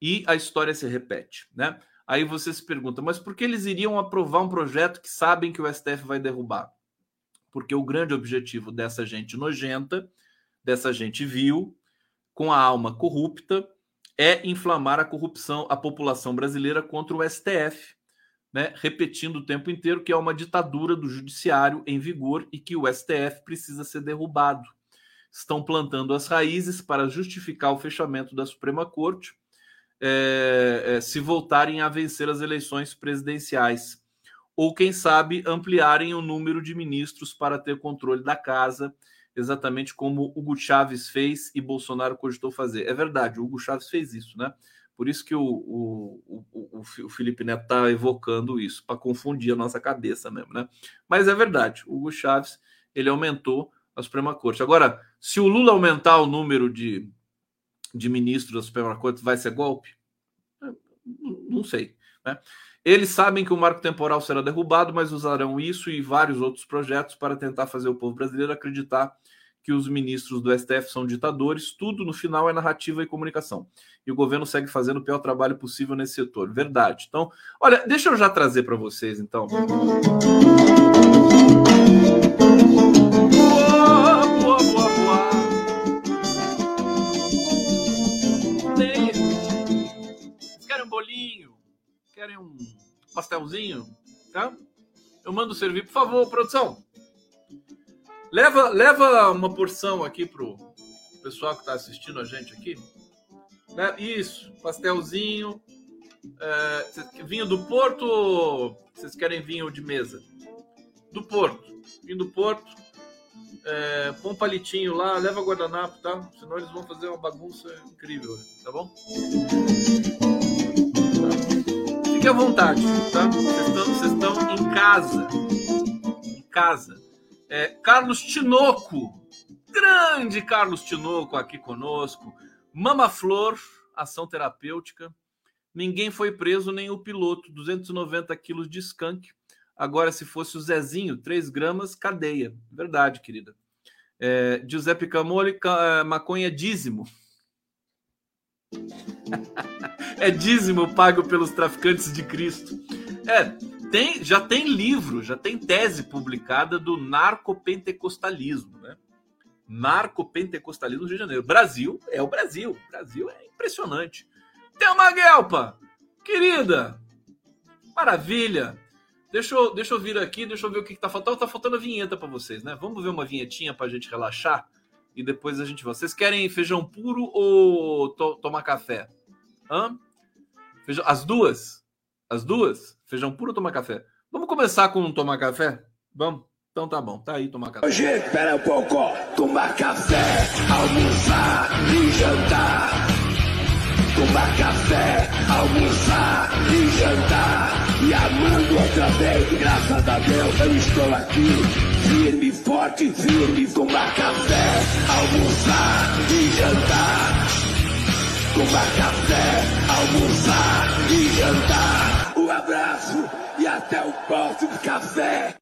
E a história se repete, né? Aí você se pergunta, mas por que eles iriam aprovar um projeto que sabem que o STF vai derrubar? Porque o grande objetivo dessa gente nojenta, dessa gente vil, com a alma corrupta, é inflamar a corrupção, a população brasileira contra o STF né, repetindo o tempo inteiro que é uma ditadura do judiciário em vigor e que o STF precisa ser derrubado. Estão plantando as raízes para justificar o fechamento da Suprema Corte é, é, se voltarem a vencer as eleições presidenciais. Ou, quem sabe, ampliarem o número de ministros para ter controle da casa, exatamente como Hugo Chávez fez e Bolsonaro cogitou fazer. É verdade, Hugo Chávez fez isso, né? Por isso que o, o, o, o Felipe Neto está evocando isso, para confundir a nossa cabeça mesmo, né? Mas é verdade, o Hugo Chaves ele aumentou a Suprema Corte. Agora, se o Lula aumentar o número de, de ministros da Suprema Corte, vai ser golpe? É, não sei. Né? Eles sabem que o marco temporal será derrubado, mas usarão isso e vários outros projetos para tentar fazer o povo brasileiro acreditar que os ministros do STF são ditadores, tudo no final é narrativa e comunicação. E o governo segue fazendo o pior trabalho possível nesse setor. Verdade. Então, olha, deixa eu já trazer para vocês, então. Vocês querem um bolinho? Querem um pastelzinho? Tá? Eu mando servir, por favor, produção. Leva, leva uma porção aqui pro pessoal que está assistindo a gente aqui. Né? Isso, pastelzinho. É, vinho do Porto vocês querem vinho de mesa? Do Porto. Vinho do Porto. É, põe um palitinho lá, leva guardanapo, tá? Senão eles vão fazer uma bagunça incrível, tá bom? Fique à vontade, tá? Vocês estão, vocês estão em casa. Em casa. É, Carlos Tinoco, grande Carlos Tinoco aqui conosco. Mama Flor, ação terapêutica. Ninguém foi preso, nem o piloto. 290 quilos de skunk. Agora, se fosse o Zezinho, 3 gramas, cadeia. Verdade, querida. É, Giuseppe Camoli, é, maconha dízimo. [LAUGHS] é dízimo pago pelos traficantes de Cristo. É, tem, já tem livro, já tem tese publicada do narcopentecostalismo, né? Narcopentecostalismo do Rio de Janeiro. Brasil é o Brasil. Brasil é impressionante. Tem uma Guelpa, querida, maravilha. Deixa eu, deixa eu vir aqui, deixa eu ver o que, que tá faltando. Tá faltando a vinheta para vocês, né? Vamos ver uma vinhetinha para a gente relaxar e depois a gente vai. Vocês querem feijão puro ou to tomar café? Hã? As duas? As duas? Feijão puro ou tomar café? Vamos começar com tomar café? Vamos? Então tá bom, tá aí tomar café. Hoje, espera um pouco, tomar café, almoçar e jantar. Tomar café, almoçar e jantar. E amando outra vez, graças a Deus eu estou aqui. Firme, forte, firme, tomar café, almoçar e jantar. Tomar café, almoçar e jantar. Um abraço e até o próximo café.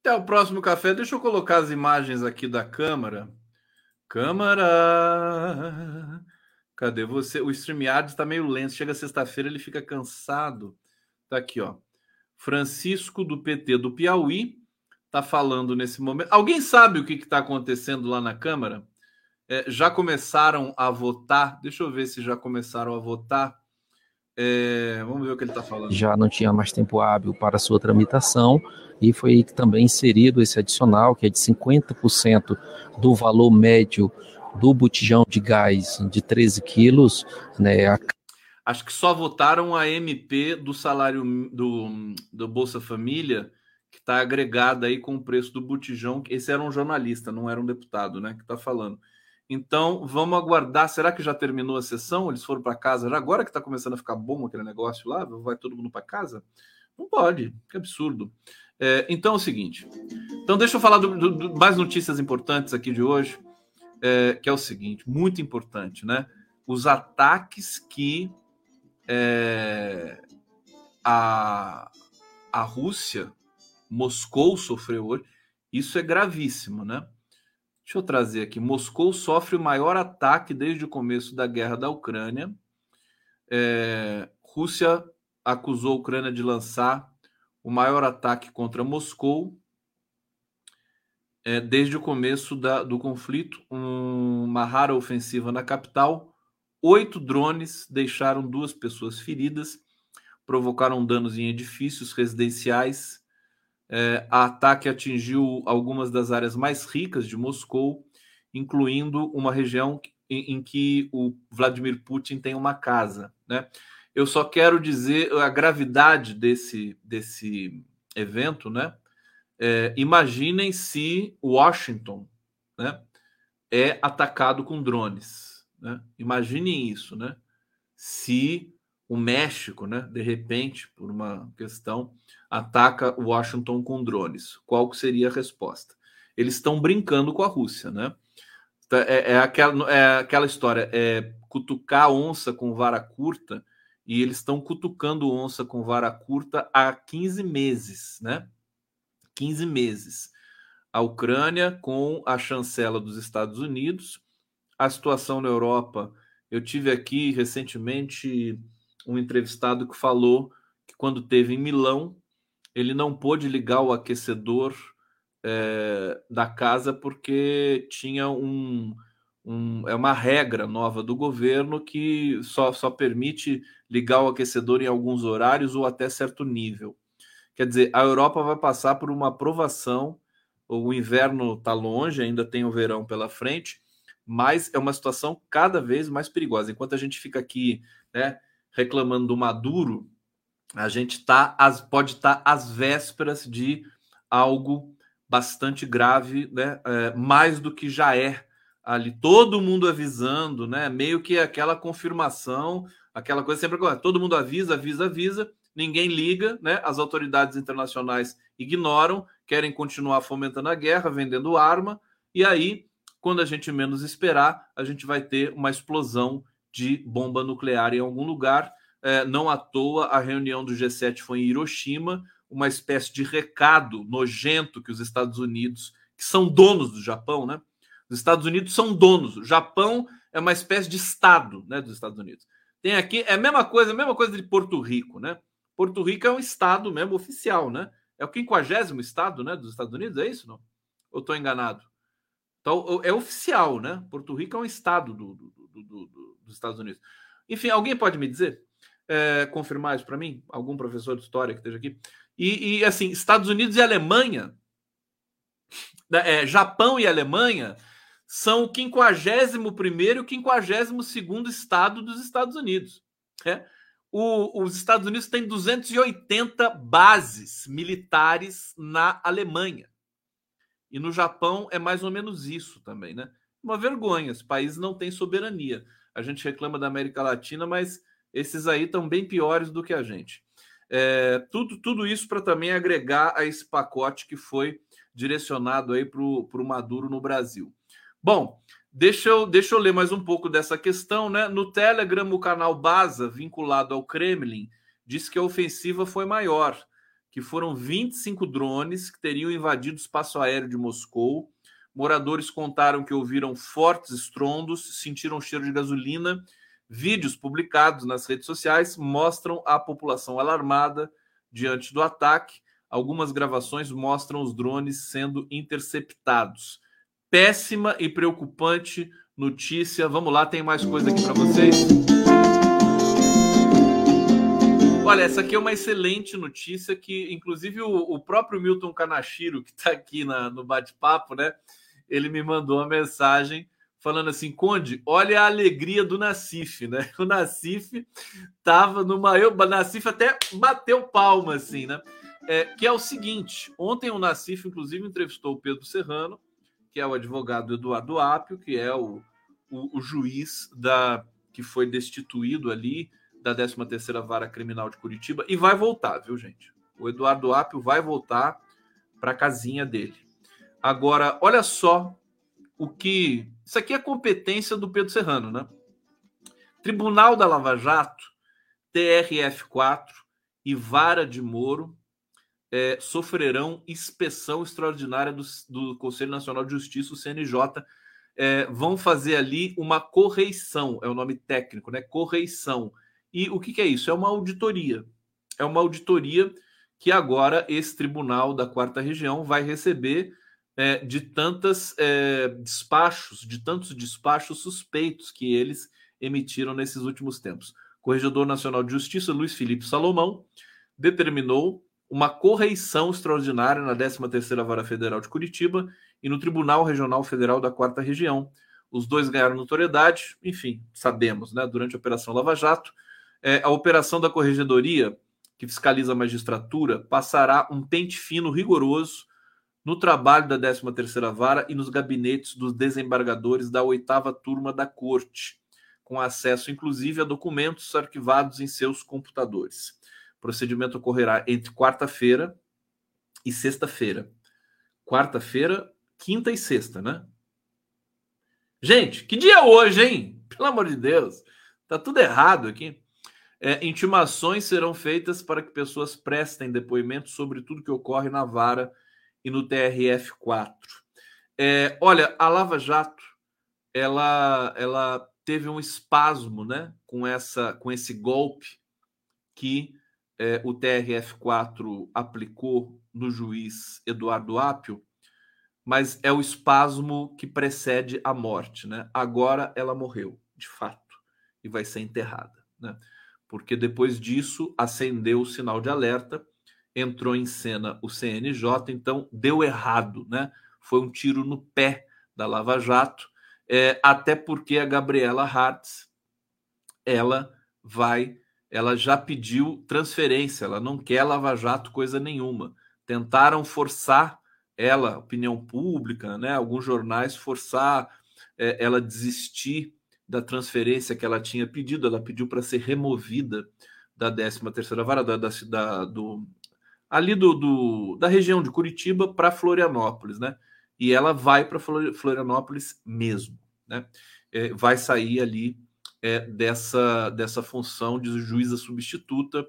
Até o próximo café. Deixa eu colocar as imagens aqui da câmara. Câmara. Cadê você? O StreamYard está meio lento. Chega sexta-feira, ele fica cansado. Tá aqui, ó. Francisco do PT do Piauí tá falando nesse momento. Alguém sabe o que está acontecendo lá na Câmara? É, já começaram a votar? Deixa eu ver se já começaram a votar. É, vamos ver o que ele está falando. Já não tinha mais tempo hábil para sua tramitação e foi também inserido esse adicional, que é de 50% do valor médio do botijão de gás de 13 quilos. Né, a... Acho que só votaram a MP do salário do, do Bolsa Família, que está agregada aí com o preço do botijão. Esse era um jornalista, não era um deputado, né? Que está falando. Então, vamos aguardar. Será que já terminou a sessão? Eles foram para casa? Já agora que está começando a ficar bom aquele negócio lá, vai todo mundo para casa? Não pode, que absurdo. É, então é o seguinte. Então deixa eu falar do, do, do mais notícias importantes aqui de hoje, é, que é o seguinte, muito importante, né? Os ataques que é, a, a Rússia, Moscou sofreu hoje, isso é gravíssimo, né? Deixa eu trazer aqui. Moscou sofre o maior ataque desde o começo da guerra da Ucrânia. É, Rússia acusou a Ucrânia de lançar o maior ataque contra Moscou é, desde o começo da, do conflito, um, uma rara ofensiva na capital. Oito drones deixaram duas pessoas feridas, provocaram danos em edifícios residenciais. É, a ataque atingiu algumas das áreas mais ricas de Moscou, incluindo uma região em, em que o Vladimir Putin tem uma casa. Né? Eu só quero dizer a gravidade desse, desse evento, né? É, imaginem se Washington né, é atacado com drones. Né? Imaginem isso, né? Se o México, né, de repente, por uma questão, ataca Washington com drones, qual seria a resposta? Eles estão brincando com a Rússia, né? É, é, aquela, é aquela história, é cutucar onça com vara curta e eles estão cutucando onça com vara curta há 15 meses, né? 15 meses. A Ucrânia com a chancela dos Estados Unidos, a situação na Europa. Eu tive aqui recentemente um entrevistado que falou que quando teve em Milão, ele não pôde ligar o aquecedor é, da casa porque tinha um, um, é uma regra nova do governo que só, só permite ligar o aquecedor em alguns horários ou até certo nível. Quer dizer, a Europa vai passar por uma aprovação O inverno está longe, ainda tem o verão pela frente, mas é uma situação cada vez mais perigosa. Enquanto a gente fica aqui né, reclamando do Maduro, a gente tá, pode estar tá às vésperas de algo bastante grave, né, é, mais do que já é ali. Todo mundo avisando, né, meio que aquela confirmação, aquela coisa sempre todo mundo avisa, avisa, avisa, ninguém liga, né, as autoridades internacionais ignoram, querem continuar fomentando a guerra, vendendo arma, e aí quando a gente menos esperar, a gente vai ter uma explosão de bomba nuclear em algum lugar. É, não à toa, a reunião do G7 foi em Hiroshima, uma espécie de recado nojento que os Estados Unidos, que são donos do Japão, né? Os Estados Unidos são donos. O Japão é uma espécie de estado, né, dos Estados Unidos. Tem aqui é a mesma coisa, a mesma coisa de Porto Rico, né? Porto Rico é um estado mesmo oficial, né? É o quinquagésimo estado, né, dos Estados Unidos, é isso, não? Ou estou enganado? Então, é oficial, né? Porto Rico é um estado do, do, do, do dos Estados Unidos. Enfim, alguém pode me dizer, é, confirmar isso para mim? Algum professor de história que esteja aqui? E, e assim, Estados Unidos e Alemanha, né, é, Japão e Alemanha são o 51 e o 52 estado dos Estados Unidos. Né? O, os Estados Unidos têm 280 bases militares na Alemanha. E no Japão é mais ou menos isso também, né? Uma vergonha, esse país não tem soberania. A gente reclama da América Latina, mas esses aí estão bem piores do que a gente. É, tudo, tudo isso para também agregar a esse pacote que foi direcionado aí para o Maduro no Brasil. Bom, deixa eu, deixa eu ler mais um pouco dessa questão. Né? No Telegram, o canal Baza, vinculado ao Kremlin, diz que a ofensiva foi maior que foram 25 drones que teriam invadido o espaço aéreo de Moscou. Moradores contaram que ouviram fortes estrondos, sentiram cheiro de gasolina. Vídeos publicados nas redes sociais mostram a população alarmada diante do ataque. Algumas gravações mostram os drones sendo interceptados. Péssima e preocupante notícia. Vamos lá, tem mais coisa aqui para vocês. Olha, essa aqui é uma excelente notícia que, inclusive, o, o próprio Milton Kanashiro, que está aqui na, no bate-papo, né? Ele me mandou uma mensagem falando assim, Conde, olha a alegria do Nacif, né? [LAUGHS] O Nacif tava no maior. O Nacif até bateu palma, assim, né? É, que é o seguinte: ontem o Nacif, inclusive, entrevistou o Pedro Serrano, que é o advogado Eduardo Apio, que é o, o, o juiz da que foi destituído ali da 13ª Vara Criminal de Curitiba e vai voltar, viu, gente? O Eduardo Apio vai voltar para a casinha dele. Agora, olha só o que... Isso aqui é competência do Pedro Serrano, né? Tribunal da Lava Jato, TRF4 e Vara de Moro é, sofrerão inspeção extraordinária do, do, Conselho Nacional de Justiça, o CNJ. É, vão fazer ali uma correição, é o nome técnico, né? Correição e o que, que é isso? É uma auditoria. É uma auditoria que agora esse tribunal da quarta região vai receber é, de tantas é, despachos, de tantos despachos suspeitos que eles emitiram nesses últimos tempos. O Corregedor Nacional de Justiça, Luiz Felipe Salomão, determinou uma correição extraordinária na 13ª Vara Federal de Curitiba e no Tribunal Regional Federal da Quarta Região. Os dois ganharam notoriedade, enfim, sabemos, né, durante a Operação Lava Jato, é, a operação da corregedoria, que fiscaliza a magistratura, passará um pente fino rigoroso no trabalho da 13ª Vara e nos gabinetes dos desembargadores da oitava turma da Corte, com acesso inclusive a documentos arquivados em seus computadores. O procedimento ocorrerá entre quarta-feira e sexta-feira. Quarta-feira, quinta e sexta, né? Gente, que dia é hoje, hein? Pelo amor de Deus. Tá tudo errado aqui. É, intimações serão feitas para que pessoas prestem depoimento sobre tudo que ocorre na vara e no TRF4. É, olha, a Lava Jato ela, ela teve um espasmo né, com, essa, com esse golpe que é, o TRF4 aplicou no juiz Eduardo Apio, mas é o espasmo que precede a morte. Né? Agora ela morreu, de fato, e vai ser enterrada. Né? porque depois disso acendeu o sinal de alerta entrou em cena o CNJ, então deu errado, né? Foi um tiro no pé da Lava Jato, é, até porque a Gabriela Hartz, ela vai, ela já pediu transferência, ela não quer Lava Jato coisa nenhuma. Tentaram forçar ela, opinião pública, né? Alguns jornais forçar é, ela desistir da transferência que ela tinha pedido. Ela pediu para ser removida da 13 terceira vara da, da, do ali do, do, da região de Curitiba para Florianópolis, né? E ela vai para Florianópolis mesmo, né? É, vai sair ali é, dessa, dessa função de juíza substituta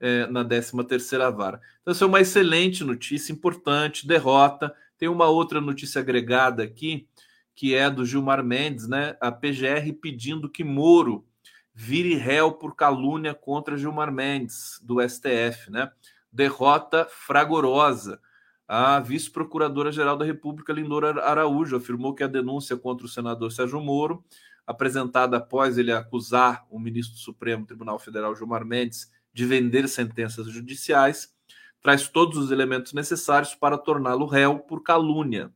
é, na 13 terceira vara. Então, essa é uma excelente notícia, importante, derrota. Tem uma outra notícia agregada aqui, que é do Gilmar Mendes, né? A PGR pedindo que Moro vire réu por calúnia contra Gilmar Mendes, do STF, né? Derrota fragorosa. A vice-procuradora-geral da República, Lindora Araújo, afirmou que a denúncia contra o senador Sérgio Moro, apresentada após ele acusar o ministro do Supremo Tribunal Federal, Gilmar Mendes, de vender sentenças judiciais, traz todos os elementos necessários para torná-lo réu por calúnia.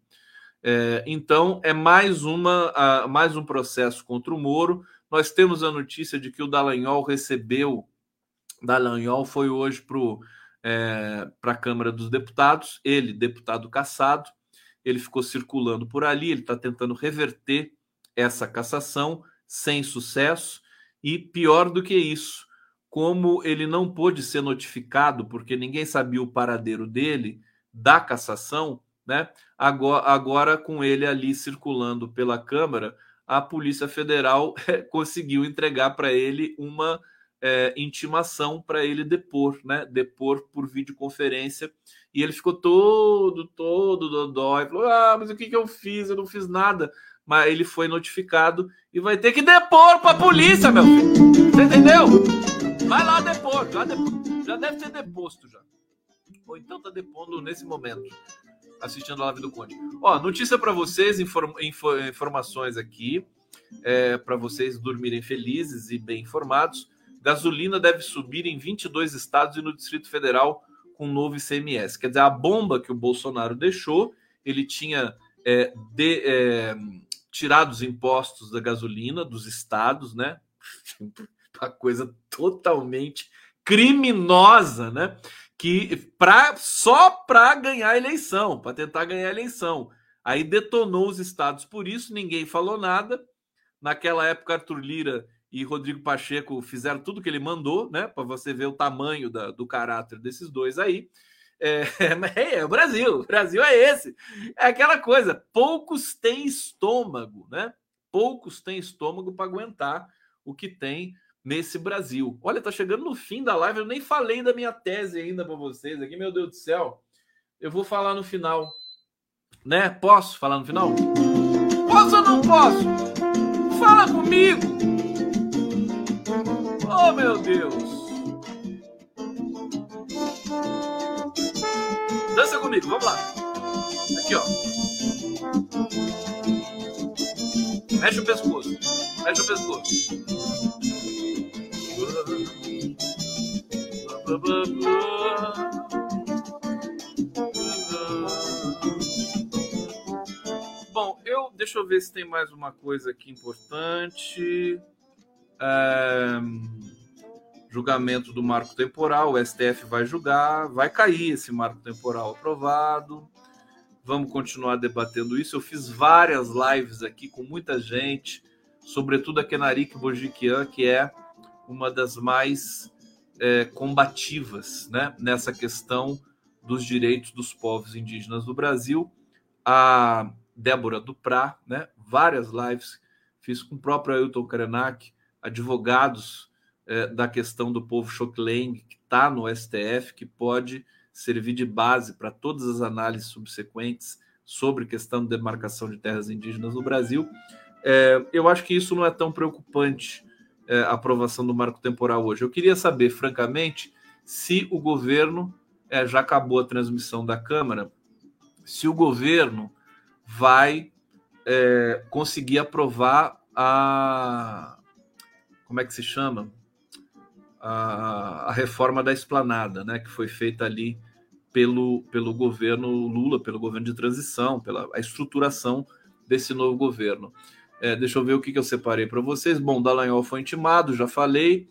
É, então, é mais, uma, mais um processo contra o Moro. Nós temos a notícia de que o Dallagnol recebeu. Dallagnol foi hoje para é, a Câmara dos Deputados, ele, deputado cassado, ele ficou circulando por ali, ele está tentando reverter essa cassação sem sucesso, e pior do que isso, como ele não pôde ser notificado, porque ninguém sabia o paradeiro dele, da cassação, né? Agora, agora com ele ali circulando pela Câmara, a Polícia Federal [LAUGHS] conseguiu entregar para ele uma é, intimação para ele depor, né? Depor por videoconferência. E ele ficou todo, todo dodói. Falou: Ah, mas o que, que eu fiz? Eu não fiz nada. Mas ele foi notificado e vai ter que depor para a polícia, meu filho. Você entendeu? Vai lá depor, já, depor, já deve ter deposto já. Ou então tá depondo nesse momento, assistindo a live do Conde. Ó, notícia para vocês, inform, informações aqui, é, para vocês dormirem felizes e bem informados. Gasolina deve subir em 22 estados e no Distrito Federal com novo ICMS. Quer dizer, a bomba que o Bolsonaro deixou, ele tinha é, de, é, tirado os impostos da gasolina dos estados, né? [LAUGHS] uma coisa totalmente criminosa, né? Que pra, só para ganhar a eleição, para tentar ganhar a eleição. Aí detonou os estados por isso, ninguém falou nada. Naquela época, Arthur Lira e Rodrigo Pacheco fizeram tudo que ele mandou, né? Para você ver o tamanho da, do caráter desses dois aí. É, [LAUGHS] é, é, o Brasil, o Brasil é esse. É aquela coisa, poucos têm estômago, né? Poucos têm estômago para aguentar o que tem nesse Brasil. Olha, tá chegando no fim da live, eu nem falei da minha tese ainda para vocês aqui, meu Deus do céu. Eu vou falar no final. Né? Posso falar no final? Posso ou não posso? Fala comigo. Meu Deus. Dança comigo, vamos lá. Aqui, ó. Mexe o pescoço. Mexe o pescoço. Bom, eu deixa eu ver se tem mais uma coisa aqui importante. É, julgamento do marco temporal, o STF vai julgar, vai cair esse marco temporal aprovado. Vamos continuar debatendo isso. Eu fiz várias lives aqui com muita gente, sobretudo a Kenarik Bojiquian, que é uma das mais é, combativas né, nessa questão dos direitos dos povos indígenas do Brasil. A Débora Duprá, né, várias lives fiz com o próprio Ailton Krenak, advogados é, da questão do povo Xokleng, que está no STF, que pode servir de base para todas as análises subsequentes sobre questão de demarcação de terras indígenas no Brasil. É, eu acho que isso não é tão preocupante é, aprovação do marco temporal hoje. Eu queria saber, francamente, se o governo é, já acabou a transmissão da Câmara, se o governo vai é, conseguir aprovar a como é que se chama a, a, reforma da esplanada, né, que foi feita ali pelo, pelo governo Lula, pelo governo de transição, pela a estruturação desse novo governo. É, deixa eu ver o que, que eu separei para vocês. Bom, Dallagnol foi intimado, já falei.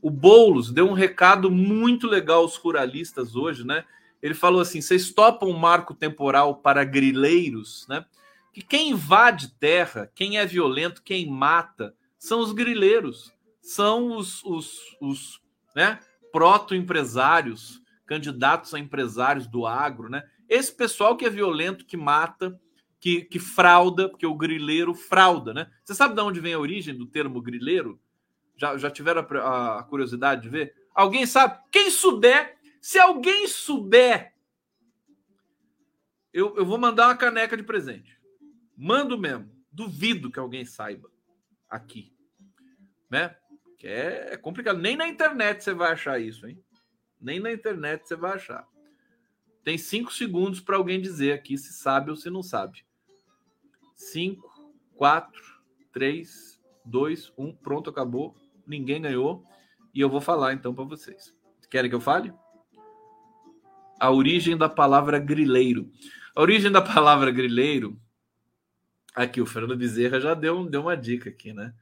O Boulos deu um recado muito legal aos ruralistas hoje, né? Ele falou assim: vocês topam um marco temporal para grileiros, né? Que quem invade terra, quem é violento, quem mata, são os grileiros, são os, os, os né, proto-empresários, candidatos a empresários do agro, né? Esse pessoal que é violento, que mata, que, que frauda, porque o grileiro frauda, né? Você sabe de onde vem a origem do termo grileiro? Já, já tiveram a, a curiosidade de ver? Alguém sabe? Quem souber, se alguém souber, eu, eu vou mandar uma caneca de presente. Mando mesmo. Duvido que alguém saiba aqui. Né? Que é, é complicado. Nem na internet você vai achar isso, hein? Nem na internet você vai achar. Tem cinco segundos para alguém dizer aqui se sabe ou se não sabe. Cinco, quatro, três, dois, um. Pronto, acabou. Ninguém ganhou. E eu vou falar então para vocês. Querem que eu fale? A origem da palavra grileiro. A origem da palavra grileiro. Aqui, o Fernando Bezerra já deu, deu uma dica aqui, né?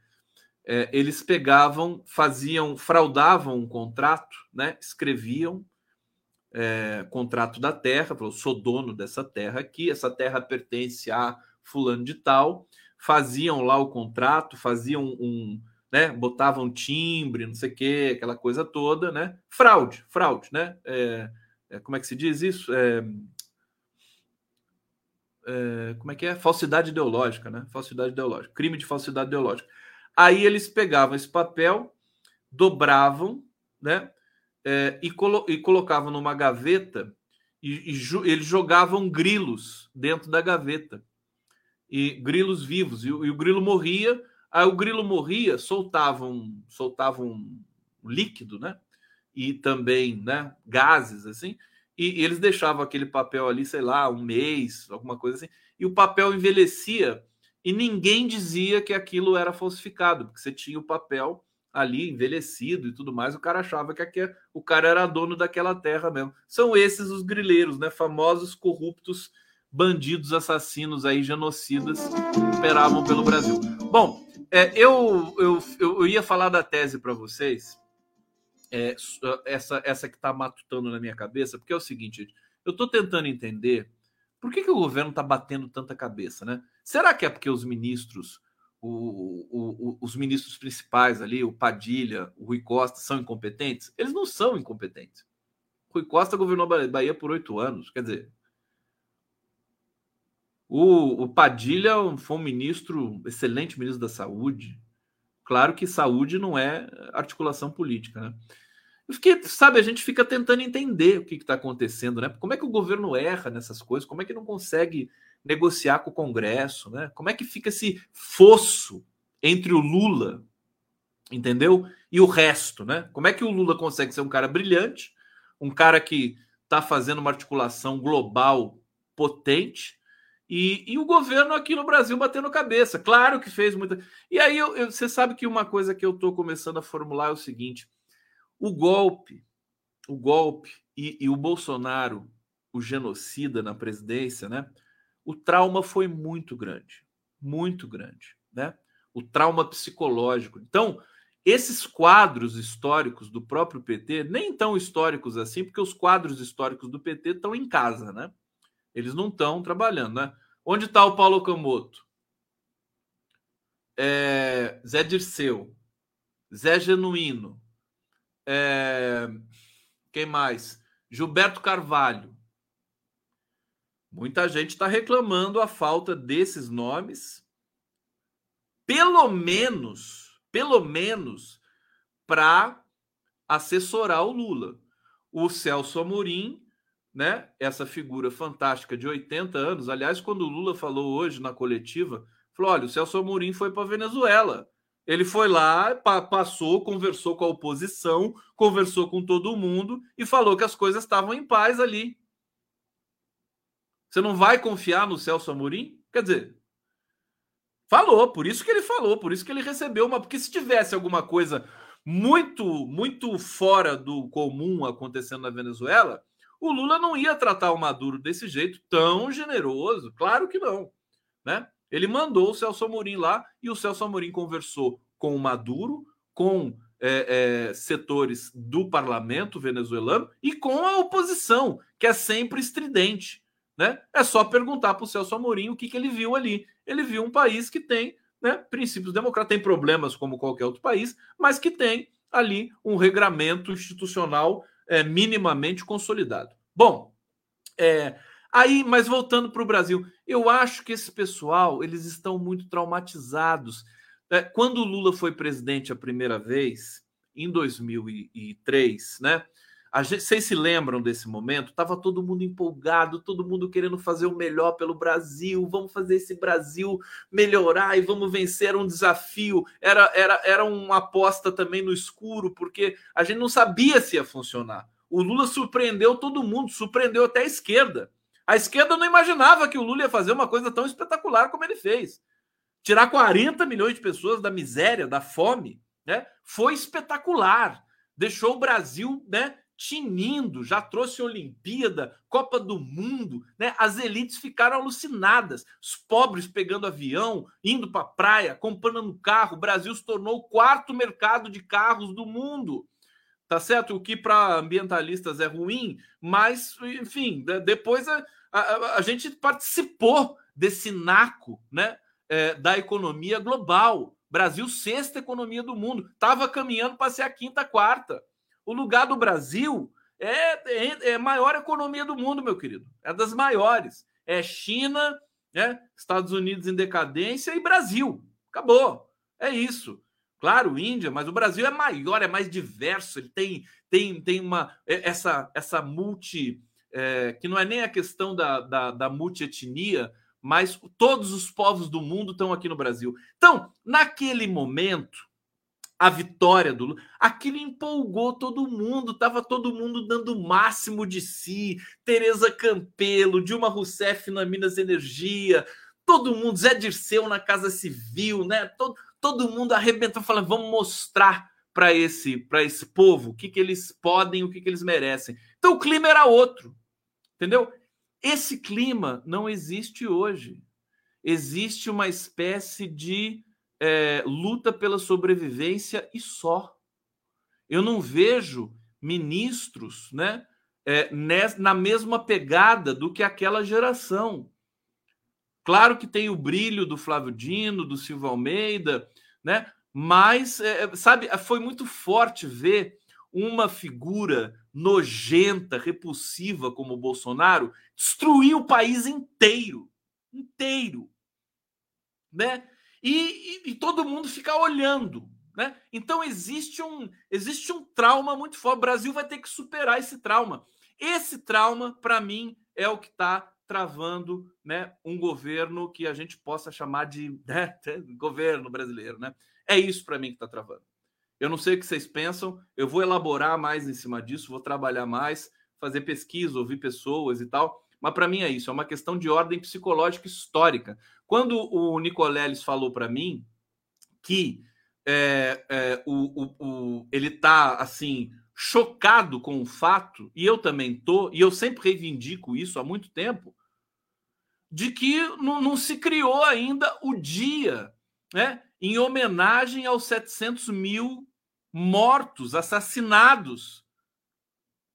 É, eles pegavam, faziam, fraudavam um contrato, né? escreviam é, contrato da terra, falou, sou dono dessa terra aqui, essa terra pertence a fulano de tal, faziam lá o contrato, faziam um, né, botavam timbre, não sei o que, aquela coisa toda, né? Fraude, fraude, né? É, é, como é que se diz isso? É, é, como é que é? Falsidade ideológica, né? Falsidade ideológica, crime de falsidade ideológica. Aí eles pegavam esse papel, dobravam, né? É, e, colo e, colocavam numa gaveta e, e eles jogavam grilos dentro da gaveta e grilos vivos e, e, o grilo morria aí o grilo morria soltavam soltavam líquido né e também né gases assim e eles deixavam aquele papel ali sei lá um mês alguma coisa assim e o papel envelhecia e ninguém dizia que aquilo era falsificado, porque você tinha o papel ali envelhecido e tudo mais, o cara achava que aqui, o cara era dono daquela terra mesmo. São esses os grileiros, né? Famosos corruptos, bandidos, assassinos aí, genocidas, que operavam pelo Brasil. Bom, é, eu, eu, eu ia falar da tese para vocês, é, essa, essa que está matutando na minha cabeça, porque é o seguinte, eu estou tentando entender por que, que o governo está batendo tanta cabeça, né? Será que é porque os ministros, o, o, os ministros principais ali, o Padilha, o Rui Costa, são incompetentes? Eles não são incompetentes. Rui Costa governou a Bahia por oito anos. Quer dizer, o, o Padilha foi um ministro, excelente ministro da Saúde. Claro que saúde não é articulação política, né? Eu fiquei, sabe, a gente fica tentando entender o que está acontecendo, né? Como é que o governo erra nessas coisas? Como é que não consegue negociar com o Congresso, né? Como é que fica esse fosso entre o Lula, entendeu? E o resto, né? Como é que o Lula consegue ser um cara brilhante, um cara que está fazendo uma articulação global potente, e, e, o governo aqui no Brasil batendo cabeça. Claro que fez muita. E aí eu, eu, você sabe que uma coisa que eu estou começando a formular é o seguinte: o golpe, o golpe e, e o Bolsonaro, o genocida na presidência, né? O trauma foi muito grande, muito grande, né? O trauma psicológico. Então, esses quadros históricos do próprio PT, nem tão históricos assim, porque os quadros históricos do PT estão em casa, né? Eles não estão trabalhando, né? Onde está o Paulo Camoto? É, Zé Dirceu, Zé Genuíno, é, quem mais? Gilberto Carvalho, Muita gente está reclamando a falta desses nomes, pelo menos, pelo menos, para assessorar o Lula. O Celso Amorim, né? Essa figura fantástica de 80 anos. Aliás, quando o Lula falou hoje na coletiva, falou: olha, o Celso Amorim foi para Venezuela. Ele foi lá, passou, conversou com a oposição, conversou com todo mundo e falou que as coisas estavam em paz ali. Você não vai confiar no Celso Amorim? Quer dizer, falou, por isso que ele falou, por isso que ele recebeu uma. Porque se tivesse alguma coisa muito, muito fora do comum acontecendo na Venezuela, o Lula não ia tratar o Maduro desse jeito tão generoso. Claro que não, né? Ele mandou o Celso Amorim lá e o Celso Amorim conversou com o Maduro, com é, é, setores do parlamento venezuelano e com a oposição, que é sempre estridente. Né? É só perguntar para o Celso Amorim o que, que ele viu ali. Ele viu um país que tem né, princípios democráticos, tem problemas como qualquer outro país, mas que tem ali um regramento institucional é, minimamente consolidado. Bom, é, aí, mas voltando para o Brasil, eu acho que esse pessoal eles estão muito traumatizados. É, quando o Lula foi presidente a primeira vez, em 2003, né? Gente, vocês se lembram desse momento? Tava todo mundo empolgado, todo mundo querendo fazer o melhor pelo Brasil. Vamos fazer esse Brasil melhorar e vamos vencer um desafio. Era, era, era uma aposta também no escuro, porque a gente não sabia se ia funcionar. O Lula surpreendeu todo mundo, surpreendeu até a esquerda. A esquerda não imaginava que o Lula ia fazer uma coisa tão espetacular como ele fez. Tirar 40 milhões de pessoas da miséria, da fome, né? Foi espetacular. Deixou o Brasil, né? Tinindo, já trouxe Olimpíada, Copa do Mundo, né? As elites ficaram alucinadas. Os pobres pegando avião, indo para a praia, comprando carro. O Brasil se tornou o quarto mercado de carros do mundo. Tá certo? O que para ambientalistas é ruim, mas, enfim, depois a, a, a gente participou desse naco, né? É, da economia global. Brasil, sexta economia do mundo. Estava caminhando para ser a quinta, quarta. O lugar do Brasil é, é, é, maior economia do mundo, meu querido. É das maiores. É China, né? Estados Unidos em decadência e Brasil. Acabou. É isso. Claro, Índia, mas o Brasil é maior, é mais diverso. Ele tem, tem, tem uma é, essa essa multi é, que não é nem a questão da, da, da multietnia, mas todos os povos do mundo estão aqui no Brasil. Então, naquele momento, a vitória do Lula, aquilo empolgou todo mundo, estava todo mundo dando o máximo de si. Tereza Campelo, Dilma Rousseff na Minas Energia, todo mundo, Zé Dirceu na Casa Civil, né? Todo, todo mundo arrebentou, falando: vamos mostrar para esse, esse povo o que, que eles podem, o que, que eles merecem. Então o clima era outro, entendeu? Esse clima não existe hoje. Existe uma espécie de é, luta pela sobrevivência e só. Eu não vejo ministros né, é, na mesma pegada do que aquela geração. Claro que tem o brilho do Flávio Dino, do Silva Almeida, né? Mas, é, sabe, foi muito forte ver uma figura nojenta, repulsiva como o Bolsonaro destruir o país inteiro, inteiro, né? E, e, e todo mundo fica olhando. Né? Então existe um, existe um trauma muito forte. O Brasil vai ter que superar esse trauma. Esse trauma, para mim, é o que está travando né, um governo que a gente possa chamar de né, [LAUGHS] governo brasileiro. Né? É isso para mim que está travando. Eu não sei o que vocês pensam, eu vou elaborar mais em cima disso, vou trabalhar mais, fazer pesquisa, ouvir pessoas e tal. Mas para mim é isso, é uma questão de ordem psicológica histórica. Quando o Nicoleles falou para mim que é, é, o, o, o, ele está assim chocado com o fato, e eu também tô, e eu sempre reivindico isso há muito tempo, de que não, não se criou ainda o dia, né, em homenagem aos 700 mil mortos, assassinados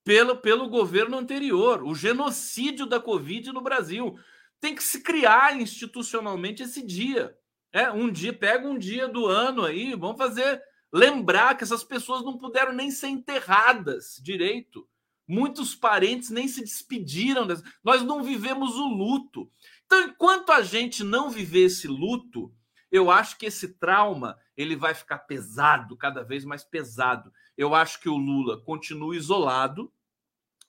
pelo, pelo governo anterior, o genocídio da Covid no Brasil. Tem que se criar institucionalmente esse dia. É, um dia, pega um dia do ano aí, vamos fazer lembrar que essas pessoas não puderam nem ser enterradas direito. Muitos parentes nem se despediram. Nós não vivemos o luto. Então, enquanto a gente não viver esse luto, eu acho que esse trauma ele vai ficar pesado, cada vez mais pesado. Eu acho que o Lula continua isolado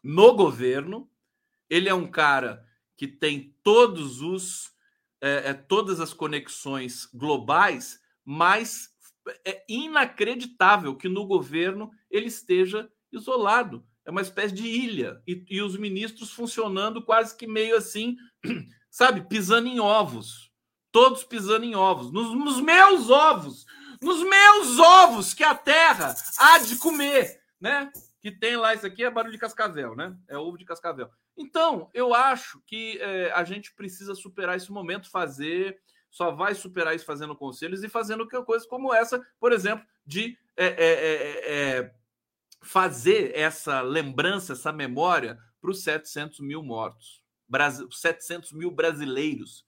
no governo. Ele é um cara que tem todos os é, é, todas as conexões globais, mas é inacreditável que no governo ele esteja isolado. É uma espécie de ilha e, e os ministros funcionando quase que meio assim, [CLEARS THROAT] sabe, pisando em ovos, todos pisando em ovos, nos, nos meus ovos, nos meus ovos que a terra há de comer, né? que tem lá, isso aqui é barulho de cascavel, né? É ovo de cascavel. Então, eu acho que é, a gente precisa superar esse momento, fazer, só vai superar isso fazendo conselhos e fazendo coisas como essa, por exemplo, de é, é, é fazer essa lembrança, essa memória para os 700 mil mortos, 700 mil brasileiros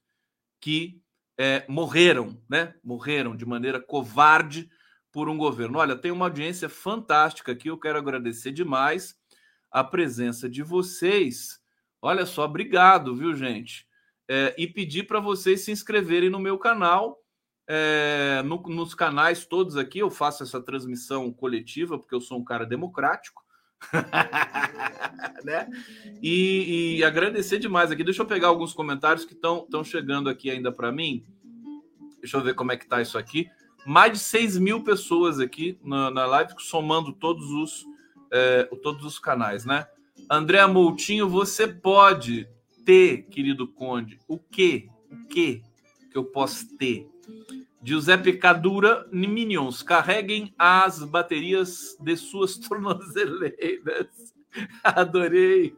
que é, morreram, né? Morreram de maneira covarde por um governo. Olha, tem uma audiência fantástica aqui, eu quero agradecer demais a presença de vocês. Olha só, obrigado, viu, gente? É, e pedir para vocês se inscreverem no meu canal. É, no, nos canais todos aqui, eu faço essa transmissão coletiva, porque eu sou um cara democrático. [LAUGHS] né? E, e, agradecer demais aqui. Deixa eu pegar alguns comentários que estão chegando aqui ainda para mim. Deixa eu ver como é que tá isso aqui. Mais de 6 mil pessoas aqui na, na live, somando todos os, é, todos os canais, né? André Moutinho, você pode ter, querido Conde, o que? O que que eu posso ter? Giuseppe Cadura, Minions, carreguem as baterias de suas [LAUGHS] tornozeleiras. Adorei,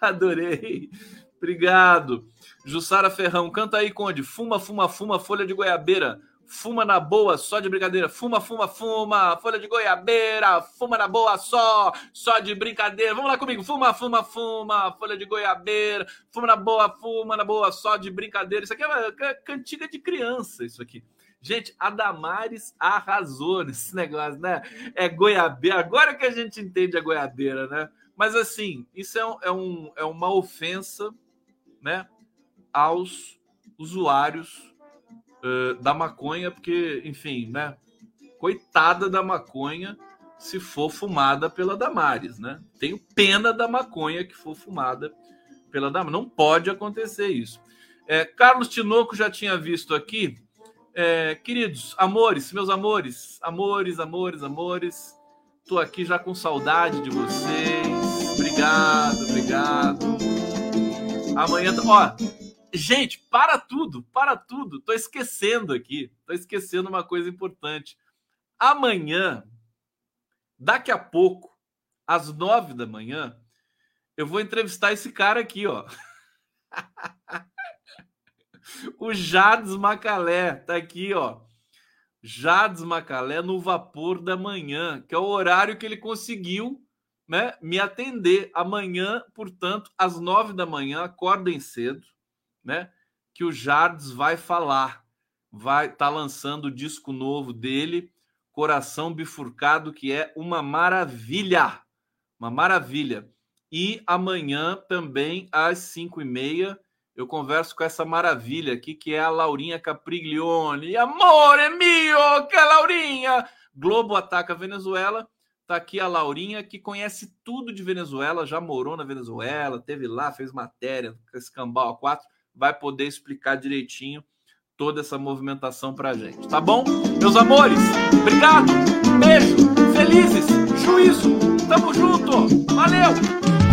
adorei. Obrigado. Jussara Ferrão, canta aí, Conde. Fuma, fuma, fuma, folha de goiabeira. Fuma na boa, só de brincadeira. Fuma, fuma, fuma, folha de goiabeira. Fuma na boa, só, só de brincadeira. Vamos lá comigo. Fuma, fuma, fuma, folha de goiabeira. Fuma na boa, fuma na boa, só de brincadeira. Isso aqui é uma cantiga de criança, isso aqui. Gente, a Damares arrasou nesse [LAUGHS] negócio, né? É goiabeira. Agora que a gente entende a goiabeira, né? Mas assim, isso é, um, é, um, é uma ofensa, né? Aos usuários uh, da maconha, porque, enfim, né? Coitada da maconha se for fumada pela Damares, né? Tenho pena da maconha que for fumada pela Damares. Não pode acontecer isso. É, Carlos Tinoco já tinha visto aqui é, queridos, amores, meus amores, amores, amores, amores, tô aqui já com saudade de vocês. Obrigado, obrigado. Amanhã, ó, gente, para tudo, para tudo. Tô esquecendo aqui, tô esquecendo uma coisa importante. Amanhã, daqui a pouco, às nove da manhã, eu vou entrevistar esse cara aqui, ó. [LAUGHS] O Jades Macalé tá aqui, ó. Jades Macalé no vapor da manhã, que é o horário que ele conseguiu né, me atender. Amanhã, portanto, às nove da manhã, acordem cedo, né? Que o Jardes vai falar. Vai tá lançando o disco novo dele, Coração Bifurcado, que é uma maravilha. Uma maravilha. E amanhã também, às cinco e meia, eu converso com essa maravilha aqui, que é a Laurinha Capriglione. Amor é mio, que Laurinha! Globo ataca Venezuela. Tá aqui a Laurinha, que conhece tudo de Venezuela, já morou na Venezuela, teve lá, fez matéria, escambau a quatro, vai poder explicar direitinho toda essa movimentação pra gente, tá bom? Meus amores, obrigado, beijo, felizes, juízo, tamo junto, valeu!